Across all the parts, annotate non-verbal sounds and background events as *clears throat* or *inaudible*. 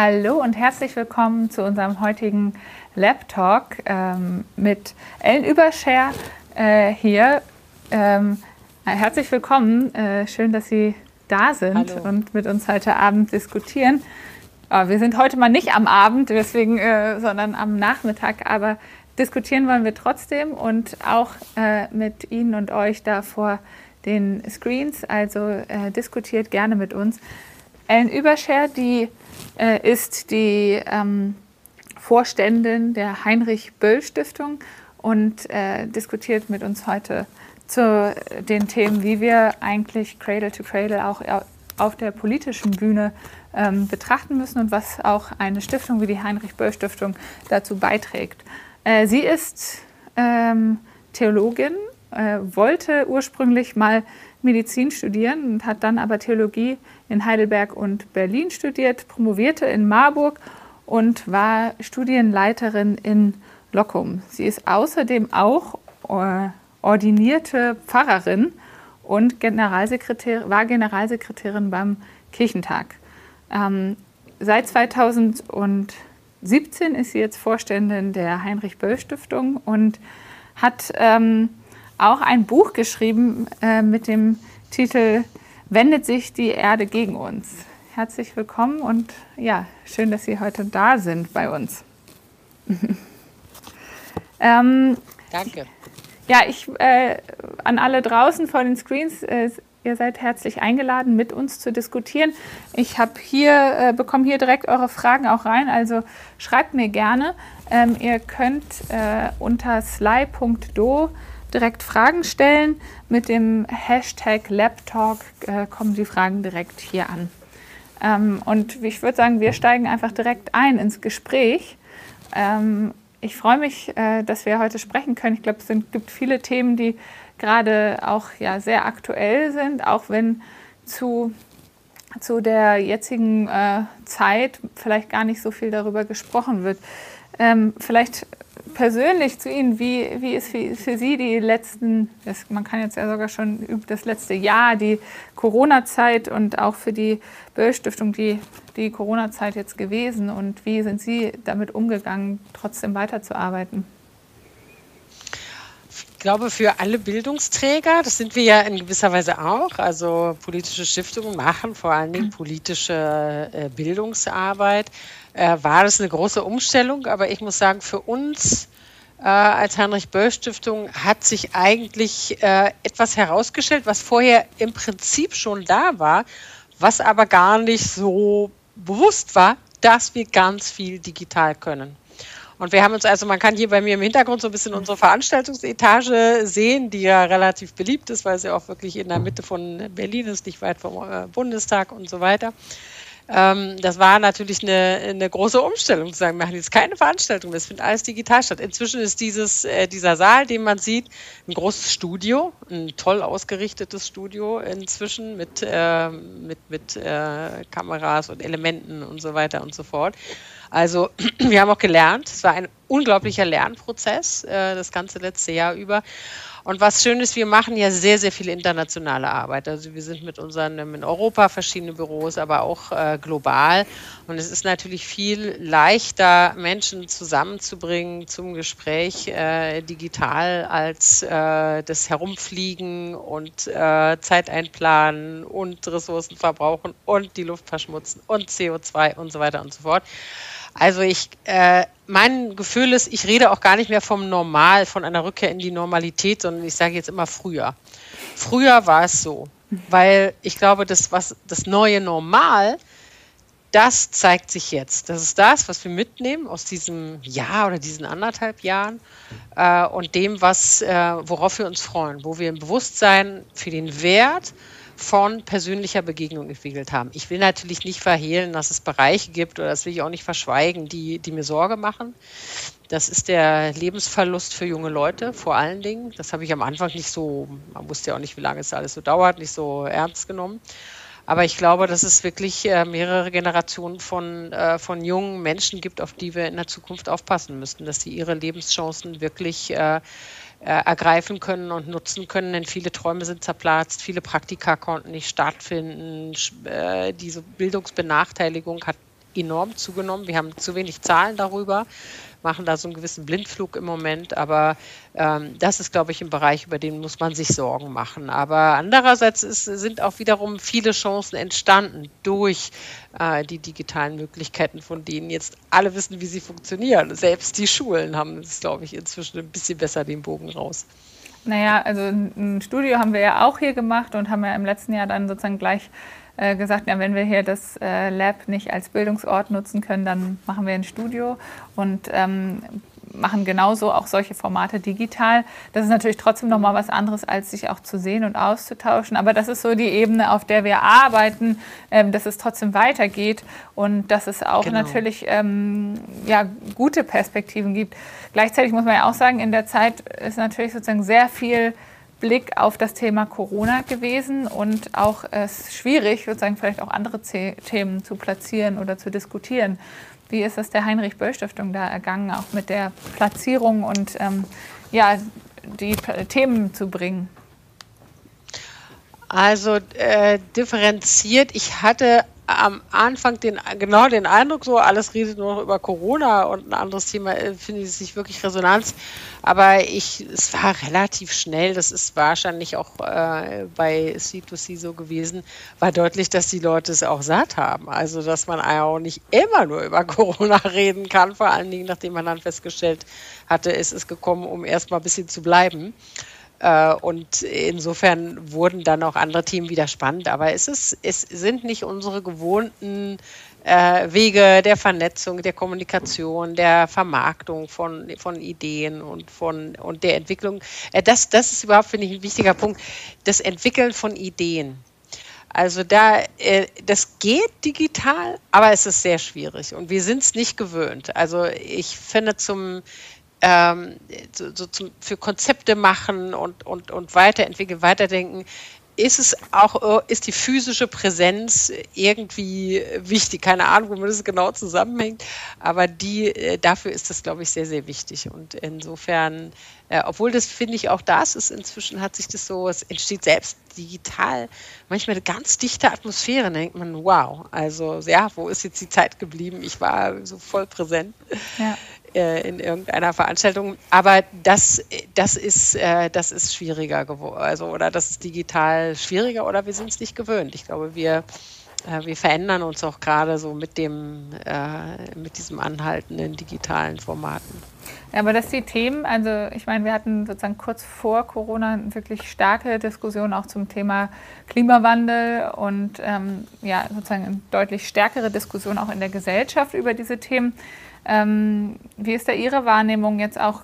Hallo und herzlich willkommen zu unserem heutigen Lab Talk ähm, mit Ellen Überscher äh, hier. Ähm, herzlich willkommen. Äh, schön, dass Sie da sind Hallo. und mit uns heute Abend diskutieren. Oh, wir sind heute mal nicht am Abend, deswegen, äh, sondern am Nachmittag, aber diskutieren wollen wir trotzdem und auch äh, mit Ihnen und euch da vor den Screens. Also äh, diskutiert gerne mit uns. Ellen Überscher, die äh, ist die ähm, Vorständin der Heinrich-Böll-Stiftung und äh, diskutiert mit uns heute zu den Themen, wie wir eigentlich Cradle to Cradle auch auf der politischen Bühne ähm, betrachten müssen und was auch eine Stiftung wie die Heinrich-Böll-Stiftung dazu beiträgt. Äh, sie ist ähm, Theologin, äh, wollte ursprünglich mal Medizin studieren und hat dann aber Theologie in Heidelberg und Berlin studiert, promovierte in Marburg und war Studienleiterin in Lockum. Sie ist außerdem auch äh, ordinierte Pfarrerin und Generalsekretär, war Generalsekretärin beim Kirchentag. Ähm, seit 2017 ist sie jetzt Vorständin der Heinrich-Böll-Stiftung und hat ähm, auch ein Buch geschrieben äh, mit dem Titel Wendet sich die Erde gegen uns. Herzlich willkommen und ja, schön, dass Sie heute da sind bei uns. *laughs* ähm, Danke. Ja, ich äh, an alle draußen vor den Screens, äh, ihr seid herzlich eingeladen, mit uns zu diskutieren. Ich habe hier, äh, bekomme hier direkt eure Fragen auch rein, also schreibt mir gerne. Ähm, ihr könnt äh, unter sly.do direkt Fragen stellen. Mit dem Hashtag LabTalk äh, kommen die Fragen direkt hier an. Ähm, und ich würde sagen, wir steigen einfach direkt ein ins Gespräch. Ähm, ich freue mich, äh, dass wir heute sprechen können. Ich glaube, es sind, gibt viele Themen, die gerade auch ja, sehr aktuell sind, auch wenn zu, zu der jetzigen äh, Zeit vielleicht gar nicht so viel darüber gesprochen wird. Ähm, vielleicht persönlich zu Ihnen, wie, wie ist für, für Sie die letzten, das, man kann jetzt ja sogar schon das letzte Jahr, die Corona-Zeit und auch für die Böll-Stiftung die, die Corona-Zeit jetzt gewesen und wie sind Sie damit umgegangen, trotzdem weiterzuarbeiten? Ich glaube, für alle Bildungsträger, das sind wir ja in gewisser Weise auch, also politische Stiftungen machen vor allen Dingen politische äh, Bildungsarbeit, äh, war das eine große Umstellung. Aber ich muss sagen, für uns äh, als Heinrich-Böll-Stiftung hat sich eigentlich äh, etwas herausgestellt, was vorher im Prinzip schon da war, was aber gar nicht so bewusst war, dass wir ganz viel digital können. Und wir haben uns also, man kann hier bei mir im Hintergrund so ein bisschen unsere Veranstaltungsetage sehen, die ja relativ beliebt ist, weil sie auch wirklich in der Mitte von Berlin ist, nicht weit vom äh, Bundestag und so weiter. Ähm, das war natürlich eine, eine große Umstellung zu sagen, wir machen jetzt keine Veranstaltung, das findet alles digital statt. Inzwischen ist dieses, äh, dieser Saal, den man sieht, ein großes Studio, ein toll ausgerichtetes Studio inzwischen mit, äh, mit, mit äh, Kameras und Elementen und so weiter und so fort. Also *clears throat* wir haben auch gelernt, es war ein unglaublicher Lernprozess äh, das ganze letzte Jahr über. Und was schön ist, wir machen ja sehr, sehr viel internationale Arbeit. Also wir sind mit unseren in Europa verschiedene Büros, aber auch äh, global. Und es ist natürlich viel leichter, Menschen zusammenzubringen zum Gespräch äh, digital als äh, das Herumfliegen und äh, Zeit einplanen und Ressourcen verbrauchen und die Luft verschmutzen und CO2 und so weiter und so fort. Also ich, äh, mein Gefühl ist, ich rede auch gar nicht mehr vom Normal, von einer Rückkehr in die Normalität, sondern ich sage jetzt immer früher. Früher war es so, weil ich glaube, das, was, das neue Normal, das zeigt sich jetzt. Das ist das, was wir mitnehmen aus diesem Jahr oder diesen anderthalb Jahren äh, und dem, was, äh, worauf wir uns freuen, wo wir ein Bewusstsein für den Wert von persönlicher Begegnung entwickelt haben. Ich will natürlich nicht verhehlen, dass es Bereiche gibt, oder das will ich auch nicht verschweigen, die, die mir Sorge machen. Das ist der Lebensverlust für junge Leute vor allen Dingen. Das habe ich am Anfang nicht so, man wusste ja auch nicht, wie lange es alles so dauert, nicht so ernst genommen. Aber ich glaube, dass es wirklich äh, mehrere Generationen von, äh, von jungen Menschen gibt, auf die wir in der Zukunft aufpassen müssten, dass sie ihre Lebenschancen wirklich äh, ergreifen können und nutzen können, denn viele Träume sind zerplatzt, viele Praktika konnten nicht stattfinden, äh, diese Bildungsbenachteiligung hat enorm zugenommen. Wir haben zu wenig Zahlen darüber machen da so einen gewissen Blindflug im Moment. Aber ähm, das ist, glaube ich, ein Bereich, über den muss man sich Sorgen machen. Aber andererseits ist, sind auch wiederum viele Chancen entstanden durch äh, die digitalen Möglichkeiten, von denen jetzt alle wissen, wie sie funktionieren. Selbst die Schulen haben es, glaube ich, inzwischen ein bisschen besser den Bogen raus. Naja, also ein Studio haben wir ja auch hier gemacht und haben ja im letzten Jahr dann sozusagen gleich äh, gesagt, ja, wenn wir hier das äh, Lab nicht als Bildungsort nutzen können, dann machen wir ein Studio und ähm, machen genauso auch solche Formate digital. Das ist natürlich trotzdem noch mal was anderes, als sich auch zu sehen und auszutauschen. Aber das ist so die Ebene, auf der wir arbeiten, ähm, dass es trotzdem weitergeht und dass es auch genau. natürlich ähm, ja, gute Perspektiven gibt. Gleichzeitig muss man ja auch sagen, in der Zeit ist natürlich sozusagen sehr viel Blick auf das Thema Corona gewesen und auch es schwierig, sozusagen vielleicht auch andere Themen zu platzieren oder zu diskutieren. Wie ist es der Heinrich-Böll-Stiftung da ergangen, auch mit der Platzierung und ähm, ja, die Themen zu bringen? Also äh, differenziert. Ich hatte am Anfang den, genau den Eindruck, so alles redet nur noch über Corona und ein anderes Thema äh, finde ich nicht wirklich Resonanz. Aber ich, es war relativ schnell, das ist wahrscheinlich auch äh, bei C2C so gewesen, war deutlich, dass die Leute es auch satt haben. Also, dass man auch nicht immer nur über *laughs* Corona reden kann, vor allen Dingen, nachdem man dann festgestellt hatte, es ist gekommen, um erstmal ein bisschen zu bleiben. Äh, und insofern wurden dann auch andere Themen wieder spannend. Aber es, ist, es sind nicht unsere gewohnten äh, Wege der Vernetzung, der Kommunikation, der Vermarktung von, von Ideen und, von, und der Entwicklung. Äh, das, das ist überhaupt, finde ich, ein wichtiger Punkt. Das Entwickeln von Ideen. Also da, das geht digital, aber es ist sehr schwierig und wir sind es nicht gewöhnt. Also ich finde zum ähm, so, so zum, für Konzepte machen und, und, und weiterentwickeln, weiterdenken, ist es auch, ist die physische Präsenz irgendwie wichtig. Keine Ahnung, womit es genau zusammenhängt, aber die, äh, dafür ist das, glaube ich, sehr, sehr wichtig. Und insofern, äh, obwohl das finde ich auch das ist, inzwischen hat sich das so, es entsteht selbst digital manchmal eine ganz dichte Atmosphäre. Da denkt man, wow, also ja, wo ist jetzt die Zeit geblieben? Ich war so voll präsent. Ja äh, in irgendeiner Veranstaltung. Aber das, das, ist, äh, das ist schwieriger geworden, also oder das ist digital schwieriger oder wir sind es nicht gewöhnt. Ich glaube, wir, äh, wir verändern uns auch gerade so mit dem, äh, mit diesem anhaltenden digitalen Formaten. Ja, aber dass die Themen, also ich meine, wir hatten sozusagen kurz vor Corona wirklich starke Diskussion auch zum Thema Klimawandel und ähm, ja, sozusagen eine deutlich stärkere Diskussion auch in der Gesellschaft über diese Themen. Ähm, wie ist da Ihre Wahrnehmung jetzt auch?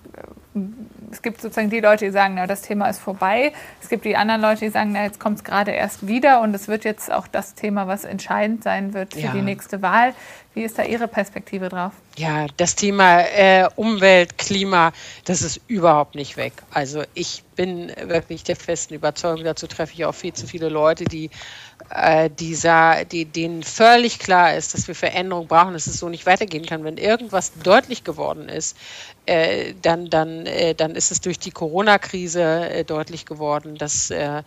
Es gibt sozusagen die Leute, die sagen, na, das Thema ist vorbei. Es gibt die anderen Leute, die sagen, na, jetzt kommt es gerade erst wieder und es wird jetzt auch das Thema, was entscheidend sein wird für ja. die nächste Wahl. Wie ist da Ihre Perspektive drauf? Ja, das Thema äh, Umwelt, Klima, das ist überhaupt nicht weg. Also ich bin wirklich der festen Überzeugung, dazu treffe ich auch viel zu viele Leute, die äh, dieser, die, denen völlig klar ist, dass wir Veränderungen brauchen, dass es so nicht weitergehen kann. Wenn irgendwas deutlich geworden ist, äh, dann, dann, äh, dann ist es durch die Corona-Krise äh, deutlich geworden, dass, äh,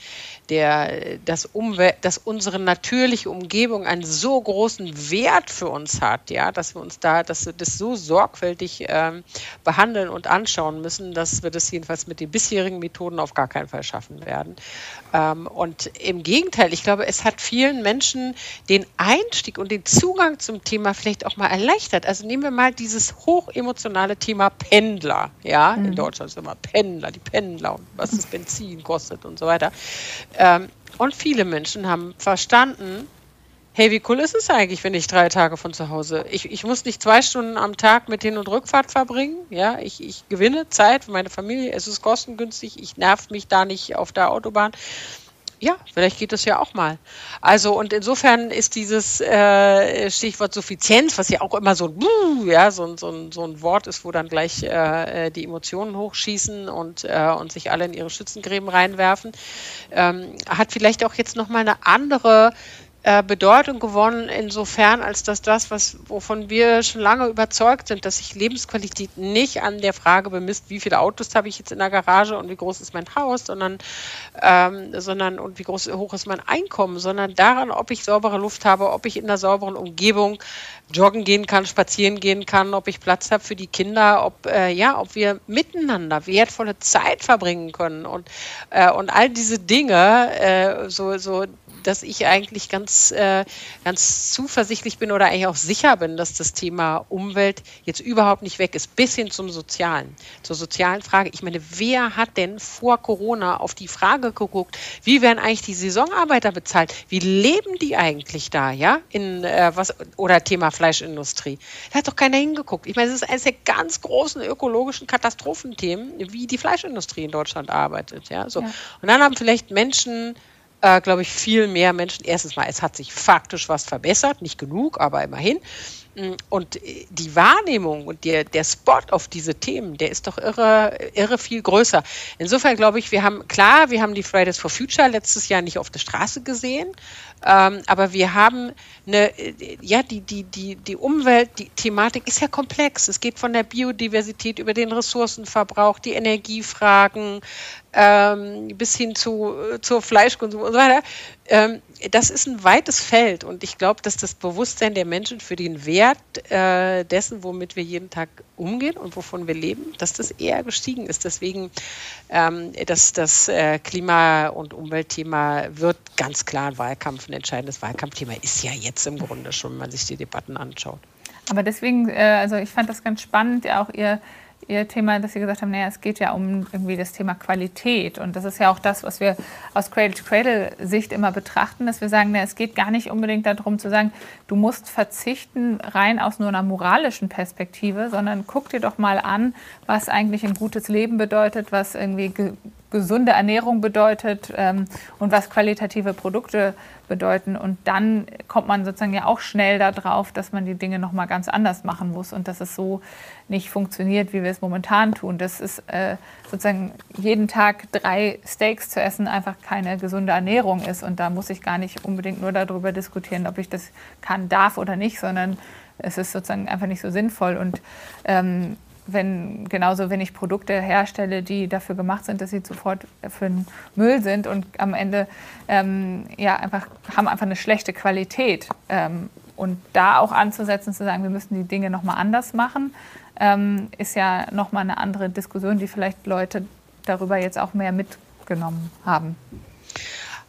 der, dass, dass unsere natürliche Umgebung einen so großen Wert für uns hat, ja, dass wir uns da, dass wir das so sorgfältig ähm, behandeln und anschauen müssen, dass wir das jedenfalls mit den bisherigen Methoden auf gar keinen Fall schaffen werden. Ähm, und im Gegenteil, ich glaube, es hat vielen Menschen den Einstieg und den Zugang zum Thema vielleicht auch mal erleichtert. Also nehmen wir mal dieses hochemotionale Thema Pendler. Ja, mhm. in Deutschland ist immer Pendler, die Pendler und was das Benzin kostet und so weiter. Ähm, und viele Menschen haben verstanden, hey, wie cool ist es eigentlich, wenn ich drei Tage von zu Hause, ich, ich muss nicht zwei Stunden am Tag mit Hin- und Rückfahrt verbringen, ja, ich, ich gewinne Zeit für meine Familie, es ist kostengünstig, ich nerv mich da nicht auf der Autobahn. Ja, vielleicht geht das ja auch mal. Also und insofern ist dieses äh, Stichwort Suffizienz, was ja auch immer so ein, ja, so, so, so ein Wort ist, wo dann gleich äh, die Emotionen hochschießen und, äh, und sich alle in ihre Schützengräben reinwerfen, ähm, hat vielleicht auch jetzt nochmal eine andere äh, Bedeutung gewonnen, insofern, als dass das, was, wovon wir schon lange überzeugt sind, dass sich Lebensqualität nicht an der Frage bemisst, wie viele Autos habe ich jetzt in der Garage und wie groß ist mein Haus, sondern, ähm, sondern und wie groß, hoch ist mein Einkommen, sondern daran, ob ich saubere Luft habe, ob ich in einer sauberen Umgebung joggen gehen kann, spazieren gehen kann, ob ich Platz habe für die Kinder, ob äh, ja, ob wir miteinander wertvolle Zeit verbringen können und äh, und all diese Dinge, äh, so so dass ich eigentlich ganz, äh, ganz zuversichtlich bin oder eigentlich auch sicher bin, dass das Thema Umwelt jetzt überhaupt nicht weg ist, bis hin zum Sozialen, zur sozialen Frage. Ich meine, wer hat denn vor Corona auf die Frage geguckt, wie werden eigentlich die Saisonarbeiter bezahlt? Wie leben die eigentlich da, ja? In äh, was oder Thema Fleischindustrie. Da hat doch keiner hingeguckt. Ich meine, es ist eines der ganz großen ökologischen Katastrophenthemen, wie die Fleischindustrie in Deutschland arbeitet, ja. So. Ja. Und dann haben vielleicht Menschen äh, glaube ich, viel mehr Menschen. Erstens mal, es hat sich faktisch was verbessert, nicht genug, aber immerhin. Mm, und äh, die Wahrnehmung und der, der Spot auf diese Themen, der ist doch irre, irre viel größer. Insofern glaube ich, wir haben, klar, wir haben die Fridays for Future letztes Jahr nicht auf der Straße gesehen, ähm, aber wir haben eine, äh, ja, die, die, die, die Umwelt, die Thematik ist ja komplex. Es geht von der Biodiversität über den Ressourcenverbrauch, die Energiefragen, ähm, bis hin zu, äh, zur Fleischkonsum und so weiter. Ähm, das ist ein weites Feld und ich glaube, dass das Bewusstsein der Menschen für den Wert äh, dessen, womit wir jeden Tag umgehen und wovon wir leben, dass das eher gestiegen ist. Deswegen, ähm, dass das äh, Klima- und Umweltthema wird ganz klar ein Wahlkampf, ein entscheidendes Wahlkampfthema ist ja jetzt im Grunde schon, wenn man sich die Debatten anschaut. Aber deswegen, äh, also ich fand das ganz spannend, ja auch Ihr Ihr Thema, dass Sie gesagt haben, naja, es geht ja um irgendwie das Thema Qualität. Und das ist ja auch das, was wir aus Cradle-to-Cradle-Sicht immer betrachten, dass wir sagen, naja, es geht gar nicht unbedingt darum zu sagen, du musst verzichten rein aus nur einer moralischen Perspektive, sondern guck dir doch mal an, was eigentlich ein gutes Leben bedeutet, was irgendwie gesunde Ernährung bedeutet ähm, und was qualitative Produkte bedeuten. Und dann kommt man sozusagen ja auch schnell darauf, dass man die Dinge nochmal ganz anders machen muss und dass es so nicht funktioniert, wie wir es momentan tun. Das ist äh, sozusagen jeden Tag drei Steaks zu essen einfach keine gesunde Ernährung ist. Und da muss ich gar nicht unbedingt nur darüber diskutieren, ob ich das kann, darf oder nicht, sondern es ist sozusagen einfach nicht so sinnvoll. Und ähm, wenn genauso wenn ich Produkte herstelle, die dafür gemacht sind, dass sie sofort für den Müll sind und am Ende ähm, ja einfach haben einfach eine schlechte Qualität ähm, und da auch anzusetzen zu sagen, wir müssen die Dinge noch mal anders machen, ähm, ist ja noch mal eine andere Diskussion, die vielleicht Leute darüber jetzt auch mehr mitgenommen haben.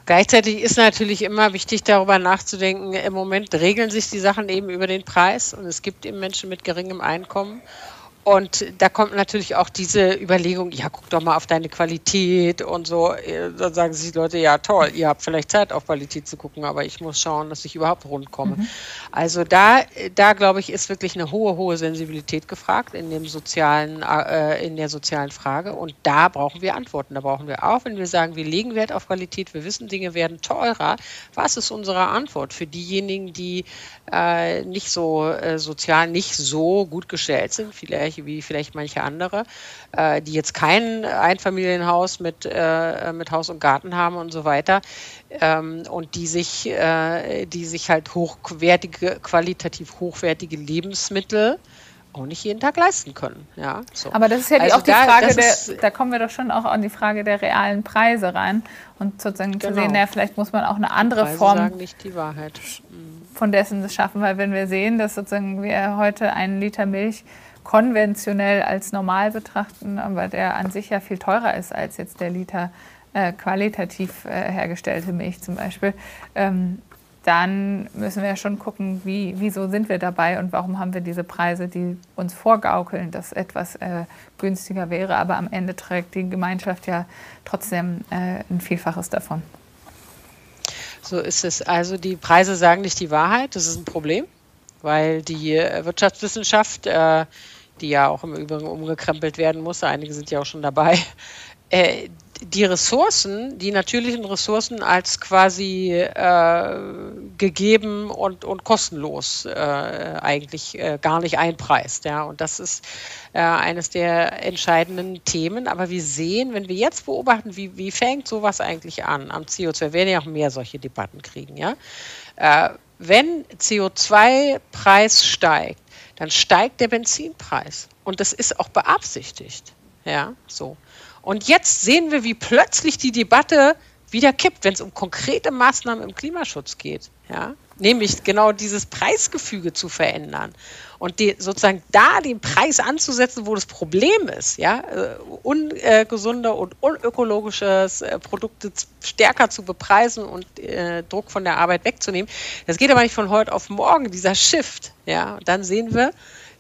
Gleichzeitig ist natürlich immer wichtig, darüber nachzudenken. Im Moment regeln sich die Sachen eben über den Preis und es gibt eben Menschen mit geringem Einkommen. Und da kommt natürlich auch diese Überlegung, ja, guck doch mal auf deine Qualität und so. Dann sagen sich die Leute, ja, toll, ihr habt vielleicht Zeit, auf Qualität zu gucken, aber ich muss schauen, dass ich überhaupt rund komme. Mhm. Also da, da glaube ich, ist wirklich eine hohe, hohe Sensibilität gefragt in dem sozialen, äh, in der sozialen Frage. Und da brauchen wir Antworten. Da brauchen wir auch, wenn wir sagen, wir legen Wert auf Qualität, wir wissen, Dinge werden teurer. Was ist unsere Antwort für diejenigen, die äh, nicht so äh, sozial nicht so gut gestellt sind, vielleicht wie vielleicht manche andere, äh, die jetzt kein Einfamilienhaus mit, äh, mit Haus und Garten haben und so weiter ähm, und die sich, äh, die sich halt hochwertige, qualitativ hochwertige Lebensmittel auch nicht jeden Tag leisten können. Ja, so. Aber das ist ja also auch die da, Frage, der, da kommen wir doch schon auch an die Frage der realen Preise rein und sozusagen genau. zu sehen, naja, vielleicht muss man auch eine andere Preise Form sagen nicht die Wahrheit. Von dessen schaffen, weil wenn wir sehen, dass sozusagen wir heute einen Liter Milch konventionell als normal betrachten, aber der an sich ja viel teurer ist als jetzt der Liter äh, qualitativ äh, hergestellte Milch zum Beispiel, ähm, dann müssen wir ja schon gucken, wie, wieso sind wir dabei und warum haben wir diese Preise, die uns vorgaukeln, dass etwas äh, günstiger wäre, aber am Ende trägt die Gemeinschaft ja trotzdem äh, ein Vielfaches davon. So ist es. Also die Preise sagen nicht die Wahrheit, das ist ein Problem, weil die äh, Wirtschaftswissenschaft äh, die ja auch im Übrigen umgekrempelt werden muss, einige sind ja auch schon dabei, *laughs* äh, die Ressourcen, die natürlichen Ressourcen als quasi äh, gegeben und, und kostenlos äh, eigentlich äh, gar nicht einpreist. Ja? Und das ist äh, eines der entscheidenden Themen. Aber wir sehen, wenn wir jetzt beobachten, wie, wie fängt sowas eigentlich an am CO2, wir werden ja auch mehr solche Debatten kriegen, ja. Äh, wenn CO2-Preis steigt, dann steigt der Benzinpreis. Und das ist auch beabsichtigt. Ja, so. Und jetzt sehen wir, wie plötzlich die Debatte wieder kippt, wenn es um konkrete Maßnahmen im Klimaschutz geht. Ja? Nämlich genau dieses Preisgefüge zu verändern und die, sozusagen da den Preis anzusetzen, wo das Problem ist, ja, äh, ungesunde und unökologische äh, Produkte stärker zu bepreisen und äh, Druck von der Arbeit wegzunehmen. Das geht aber nicht von heute auf morgen, dieser Shift, ja. Und dann sehen wir,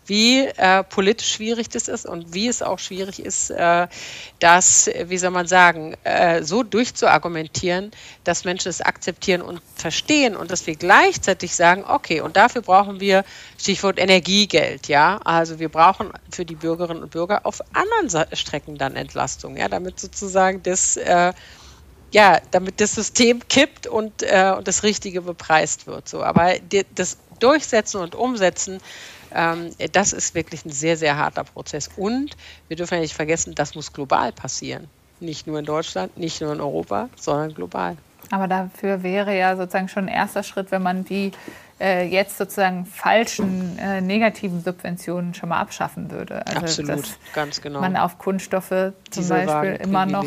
wie äh, politisch schwierig das ist und wie es auch schwierig ist, äh, das, wie soll man sagen, äh, so durchzuargumentieren, dass Menschen es akzeptieren und verstehen und dass wir gleichzeitig sagen, okay, und dafür brauchen wir Stichwort Energiegeld, ja, also wir brauchen für die Bürgerinnen und Bürger auf anderen Strecken dann Entlastung, ja, damit sozusagen das äh, ja, damit das System kippt und, äh, und das Richtige bepreist wird. So. Aber das Durchsetzen und Umsetzen ähm, das ist wirklich ein sehr, sehr harter Prozess. Und wir dürfen ja nicht vergessen, das muss global passieren. Nicht nur in Deutschland, nicht nur in Europa, sondern global. Aber dafür wäre ja sozusagen schon ein erster Schritt, wenn man die äh, jetzt sozusagen falschen äh, negativen Subventionen schon mal abschaffen würde. Also Absolut, ganz genau. Man auf Kunststoffe zum Dieselwagen, Beispiel immer noch,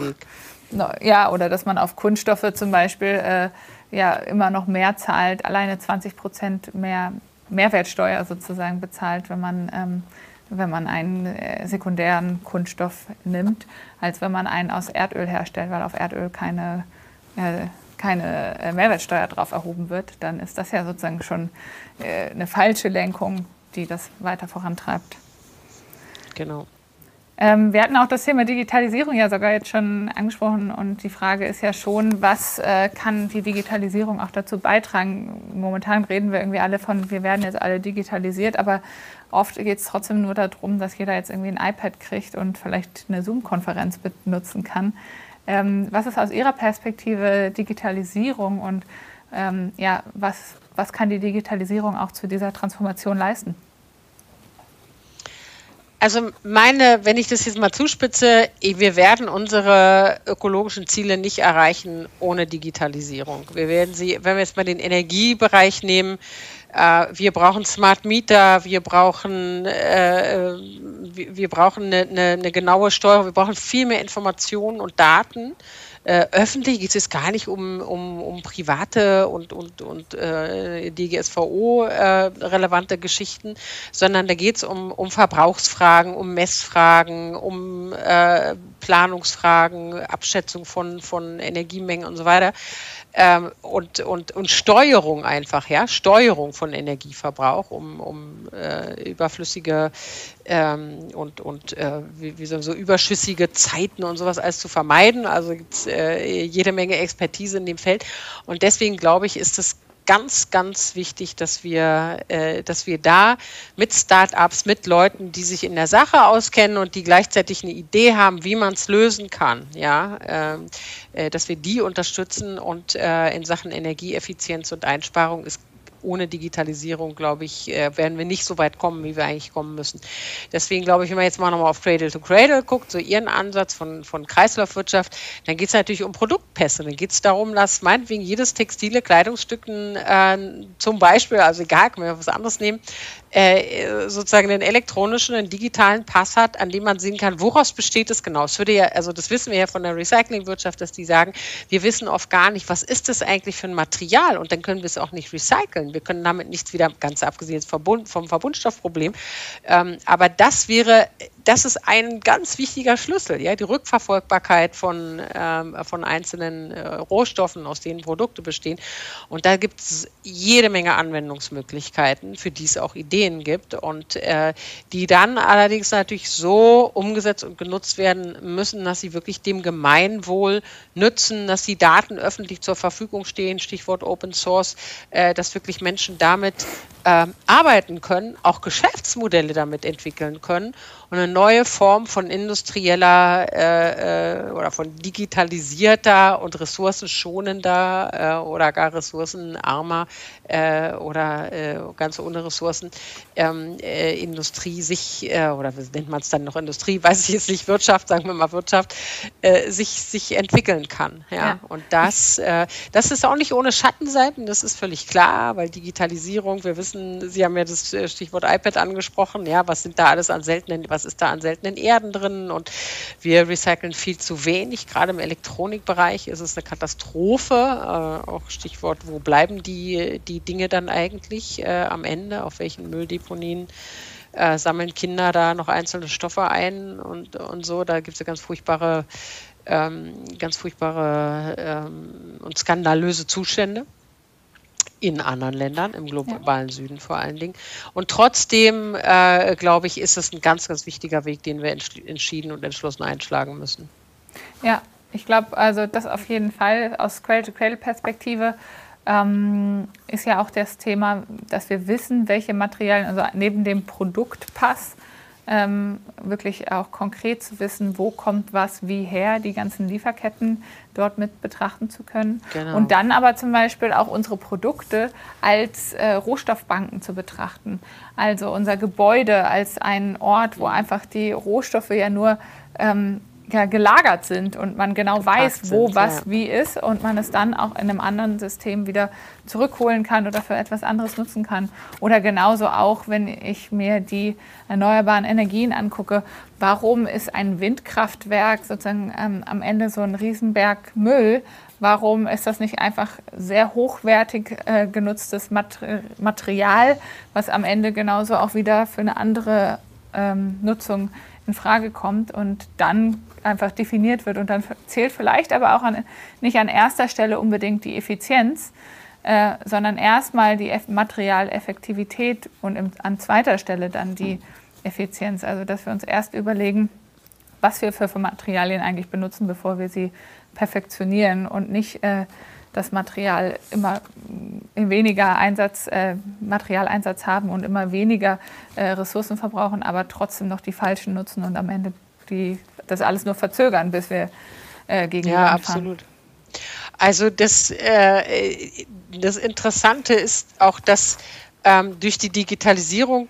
no, ja, oder dass man auf Kunststoffe zum Beispiel äh, ja immer noch mehr zahlt, alleine 20 Prozent mehr Mehrwertsteuer sozusagen bezahlt, wenn man, ähm, wenn man einen äh, sekundären Kunststoff nimmt, als wenn man einen aus Erdöl herstellt, weil auf Erdöl keine, äh, keine äh, Mehrwertsteuer drauf erhoben wird. Dann ist das ja sozusagen schon äh, eine falsche Lenkung, die das weiter vorantreibt. Genau. Ähm, wir hatten auch das Thema Digitalisierung ja sogar jetzt schon angesprochen und die Frage ist ja schon, was äh, kann die Digitalisierung auch dazu beitragen? Momentan reden wir irgendwie alle von, wir werden jetzt alle digitalisiert, aber oft geht es trotzdem nur darum, dass jeder jetzt irgendwie ein iPad kriegt und vielleicht eine Zoom-Konferenz benutzen kann. Ähm, was ist aus Ihrer Perspektive Digitalisierung und ähm, ja, was, was kann die Digitalisierung auch zu dieser Transformation leisten? Also meine, wenn ich das jetzt mal zuspitze, wir werden unsere ökologischen Ziele nicht erreichen ohne Digitalisierung. Wir werden sie, wenn wir jetzt mal den Energiebereich nehmen, äh, wir brauchen Smart Meter, wir brauchen, äh, wir, wir, brauchen eine, eine, eine genaue Steuerung, wir brauchen viel mehr Informationen und Daten äh, öffentlich geht es gar nicht um, um, um private und, und, und äh, DGSVO äh, relevante Geschichten, sondern da geht es um, um Verbrauchsfragen, um Messfragen, um äh, Planungsfragen, Abschätzung von, von Energiemengen und so weiter ähm, und, und, und Steuerung einfach, ja, Steuerung von Energieverbrauch, um, um äh, überflüssige ähm, und, und äh, wie, wie so, so, überschüssige Zeiten und sowas alles zu vermeiden. Also gibt es äh, jede Menge Expertise in dem Feld. Und deswegen glaube ich, ist es ganz, ganz wichtig, dass wir, äh, dass wir da mit Startups, mit Leuten, die sich in der Sache auskennen und die gleichzeitig eine Idee haben, wie man es lösen kann, ja, ähm, äh, dass wir die unterstützen und äh, in Sachen Energieeffizienz und Einsparung ist ohne Digitalisierung, glaube ich, äh, werden wir nicht so weit kommen, wie wir eigentlich kommen müssen. Deswegen glaube ich, wenn man jetzt mal nochmal auf Cradle to Cradle guckt, so Ihren Ansatz von, von Kreislaufwirtschaft, dann geht es natürlich um Produktpässe. Dann geht es darum, dass meinetwegen jedes textile Kleidungsstück äh, zum Beispiel, also egal, können wir was anderes nehmen, äh, sozusagen einen elektronischen, einen digitalen Pass hat, an dem man sehen kann, woraus besteht es genau. Das würde ja, also das wissen wir ja von der Recyclingwirtschaft, dass die sagen, wir wissen oft gar nicht, was ist das eigentlich für ein Material und dann können wir es auch nicht recyceln. Wir können damit nichts wieder, ganz abgesehen vom Verbundstoffproblem, ähm, aber das wäre das ist ein ganz wichtiger Schlüssel, ja, die Rückverfolgbarkeit von, ähm, von einzelnen äh, Rohstoffen, aus denen Produkte bestehen. Und da gibt es jede Menge Anwendungsmöglichkeiten, für die es auch Ideen gibt und äh, die dann allerdings natürlich so umgesetzt und genutzt werden müssen, dass sie wirklich dem Gemeinwohl nützen, dass die Daten öffentlich zur Verfügung stehen, Stichwort Open Source, äh, dass wirklich Menschen damit äh, arbeiten können, auch Geschäftsmodelle damit entwickeln können und eine neue Form von industrieller äh, äh, oder von digitalisierter und ressourcenschonender äh, oder gar ressourcenarmer äh, oder äh, ganz ohne Ressourcen ähm, äh, Industrie sich, oder wie nennt man es dann noch Industrie, weiß ich jetzt nicht, Wirtschaft, sagen wir mal Wirtschaft, sich, sich entwickeln kann. Ja? ja. Und das, das ist auch nicht ohne Schattenseiten, das ist völlig klar, weil Digitalisierung, wir wissen, Sie haben ja das Stichwort iPad angesprochen, ja, was sind da alles an seltenen, was ist da an seltenen Erden drin und wir recyceln viel zu wenig. Gerade im Elektronikbereich ist es eine Katastrophe. Äh, auch Stichwort, wo bleiben die, die Dinge dann eigentlich äh, am Ende? Auf welchen Mülldeponien? Äh, sammeln Kinder da noch einzelne Stoffe ein und, und so. Da gibt es ja ganz furchtbare, ähm, ganz furchtbare ähm, und skandalöse Zustände in anderen Ländern, im globalen ja. Süden vor allen Dingen. Und trotzdem, äh, glaube ich, ist es ein ganz, ganz wichtiger Weg, den wir entschieden und entschlossen einschlagen müssen. Ja, ich glaube, also das auf jeden Fall aus Cradle-to-Cradle-Perspektive ähm, ist ja auch das Thema, dass wir wissen, welche Materialien, also neben dem Produktpass, ähm, wirklich auch konkret zu wissen, wo kommt was wie her, die ganzen Lieferketten dort mit betrachten zu können. Genau. Und dann aber zum Beispiel auch unsere Produkte als äh, Rohstoffbanken zu betrachten. Also unser Gebäude als einen Ort, wo einfach die Rohstoffe ja nur ähm, ja, gelagert sind und man genau weiß, wo sind, was ja. wie ist und man es dann auch in einem anderen System wieder zurückholen kann oder für etwas anderes nutzen kann. Oder genauso auch, wenn ich mir die erneuerbaren Energien angucke, warum ist ein Windkraftwerk sozusagen ähm, am Ende so ein Riesenberg Müll? Warum ist das nicht einfach sehr hochwertig äh, genutztes Material, was am Ende genauso auch wieder für eine andere ähm, Nutzung in Frage kommt und dann einfach definiert wird. Und dann zählt vielleicht aber auch an, nicht an erster Stelle unbedingt die Effizienz, äh, sondern erstmal die Materialeffektivität und im, an zweiter Stelle dann die Effizienz. Also dass wir uns erst überlegen, was wir für, für Materialien eigentlich benutzen, bevor wir sie perfektionieren und nicht äh, das Material immer weniger Einsatz, äh, Materialeinsatz haben und immer weniger äh, Ressourcen verbrauchen, aber trotzdem noch die falschen nutzen und am Ende die, das alles nur verzögern, bis wir äh, gegen Ja, absolut. Also das, äh, das Interessante ist auch, dass ähm, durch die Digitalisierung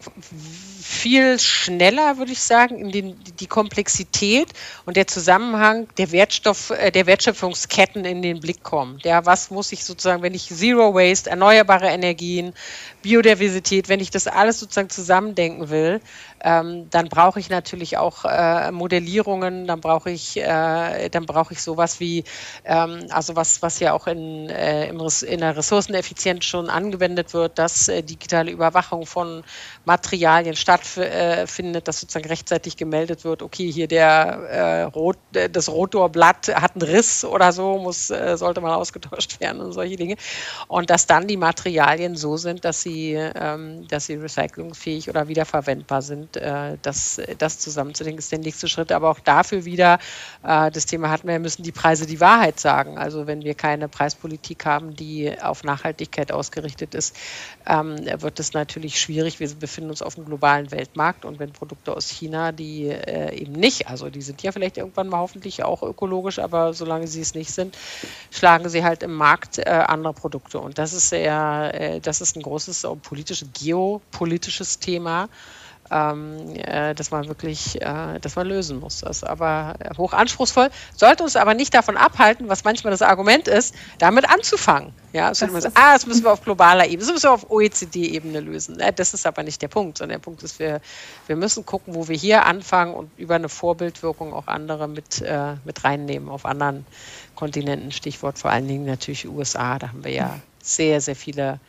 viel schneller, würde ich sagen, in den, die Komplexität und der Zusammenhang der Wertstoff, äh, der Wertschöpfungsketten in den Blick kommt. Ja, was muss ich sozusagen, wenn ich Zero Waste, erneuerbare Energien, Biodiversität, wenn ich das alles sozusagen zusammendenken will, ähm, dann brauche ich natürlich auch äh, Modellierungen, dann brauche ich, äh, dann ich sowas wie, ähm, also was, was ja auch in, äh, in der Ressourceneffizienz schon angewendet wird, dass äh, digitale Überwachung von Materialien stattfindet, dass sozusagen rechtzeitig gemeldet wird, okay, hier der äh, Rot, äh, das Rotorblatt hat einen Riss oder so, muss, sollte mal ausgetauscht werden und solche Dinge. Und dass dann die Materialien so sind, dass sie, ähm, dass sie recyclingfähig oder wiederverwendbar sind äh, das, das zusammenzudenken ist der nächste Schritt. Aber auch dafür wieder, äh, das Thema hatten wir, müssen die Preise die Wahrheit sagen. Also wenn wir keine Preispolitik haben, die auf Nachhaltigkeit ausgerichtet ist, ähm, wird es natürlich schwierig. Wir befinden uns auf einem globalen Weltmarkt und wenn Produkte aus China, die äh, eben nicht, also die sind ja vielleicht irgendwann mal hoffentlich auch ökologisch, aber solange sie es nicht sind, schlagen sie halt im Markt äh, andere Produkte. Und das ist sehr, äh, das ist ein großes politisches, geopolitisches Thema ähm, äh, dass man wirklich, äh, dass man lösen muss. Das ist aber hoch anspruchsvoll, sollte uns aber nicht davon abhalten, was manchmal das Argument ist, damit anzufangen. Ja, das das so, ah, das müssen wir auf globaler Ebene, das müssen wir auf OECD-Ebene lösen. Das ist aber nicht der Punkt, sondern der Punkt ist, wir, wir müssen gucken, wo wir hier anfangen und über eine Vorbildwirkung auch andere mit, äh, mit reinnehmen auf anderen Kontinenten. Stichwort vor allen Dingen natürlich USA, da haben wir ja sehr, sehr viele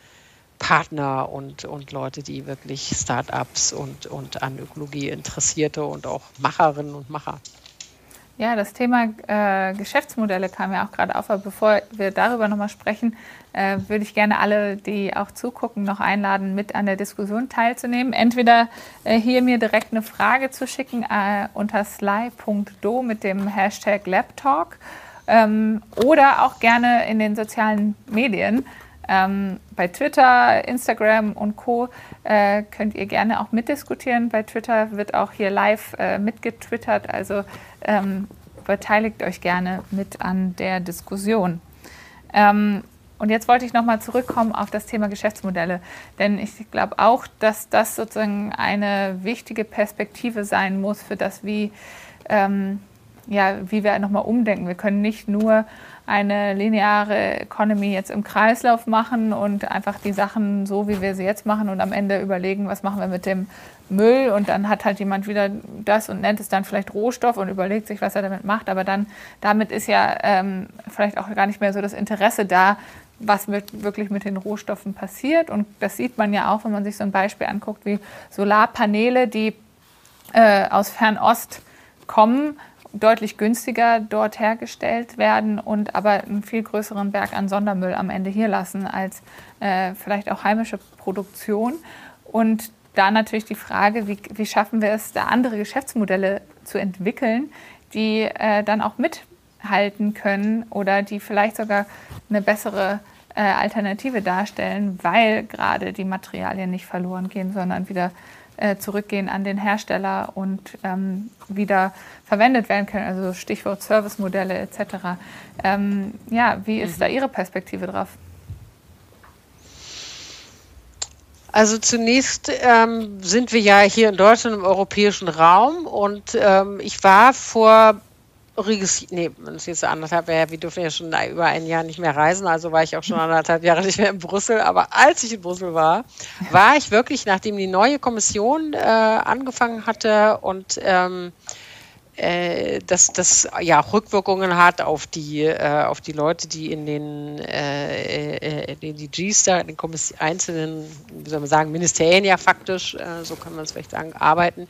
Partner und, und Leute, die wirklich Startups und, und an Ökologie interessierte und auch Macherinnen und Macher. Ja, das Thema äh, Geschäftsmodelle kam ja auch gerade auf, aber bevor wir darüber nochmal sprechen, äh, würde ich gerne alle, die auch zugucken, noch einladen, mit an der Diskussion teilzunehmen. Entweder äh, hier mir direkt eine Frage zu schicken äh, unter sly.do mit dem Hashtag LabTalk ähm, oder auch gerne in den sozialen Medien Ähm, bei Twitter, Instagram und Co. Äh, könnt ihr gerne auch mitdiskutieren. Bei Twitter wird auch hier live äh, mitgetwittert, also ähm, beteiligt euch gerne mit an der Diskussion. Ähm, und jetzt wollte ich nochmal zurückkommen auf das Thema Geschäftsmodelle, denn ich glaube auch, dass das sozusagen eine wichtige Perspektive sein muss für das, wie, ähm, ja, wie wir nochmal umdenken. Wir können nicht nur eine lineare Economy jetzt im Kreislauf machen und einfach die Sachen so, wie wir sie jetzt machen und am Ende überlegen, was machen wir mit dem Müll. Und dann hat halt jemand wieder das und nennt es dann vielleicht Rohstoff und überlegt sich, was er damit macht, aber dann damit ist ja ähm, vielleicht auch gar nicht mehr so das Interesse da, was mit, wirklich mit den Rohstoffen passiert. Und das sieht man ja auch, wenn man sich so ein Beispiel anguckt wie Solarpaneele, die äh, aus Fernost kommen, deutlich günstiger dort hergestellt werden und aber einen viel größeren Berg an Sondermüll am Ende hier lassen als äh, vielleicht auch heimische Produktion. Und da natürlich die Frage, wie, wie schaffen wir es, da andere Geschäftsmodelle zu entwickeln, die äh, dann auch mithalten können oder die vielleicht sogar eine bessere äh, Alternative darstellen, weil gerade die Materialien nicht verloren gehen, sondern wieder äh, zurückgehen an den Hersteller und ähm, wieder verwendet werden können, also Stichwort Servicemodelle etc. Ähm, ja, wie ist mhm. da Ihre Perspektive drauf? Also zunächst ähm, sind wir ja hier in Deutschland im europäischen Raum und ähm, ich war vor nee, wenn es jetzt anderthalb Jahre, wir dürfen ja schon über ein Jahr nicht mehr reisen, also war ich auch schon *laughs* anderthalb Jahre nicht mehr in Brüssel. Aber als ich in Brüssel war, war ich wirklich, nachdem die neue Kommission äh, angefangen hatte und ähm, äh, dass das ja Rückwirkungen hat auf die äh, auf die Leute, die in den äh, äh in die Gs da, in den einzelnen, wie soll man sagen, Ministerien ja faktisch, äh, so kann man es vielleicht sagen, arbeiten.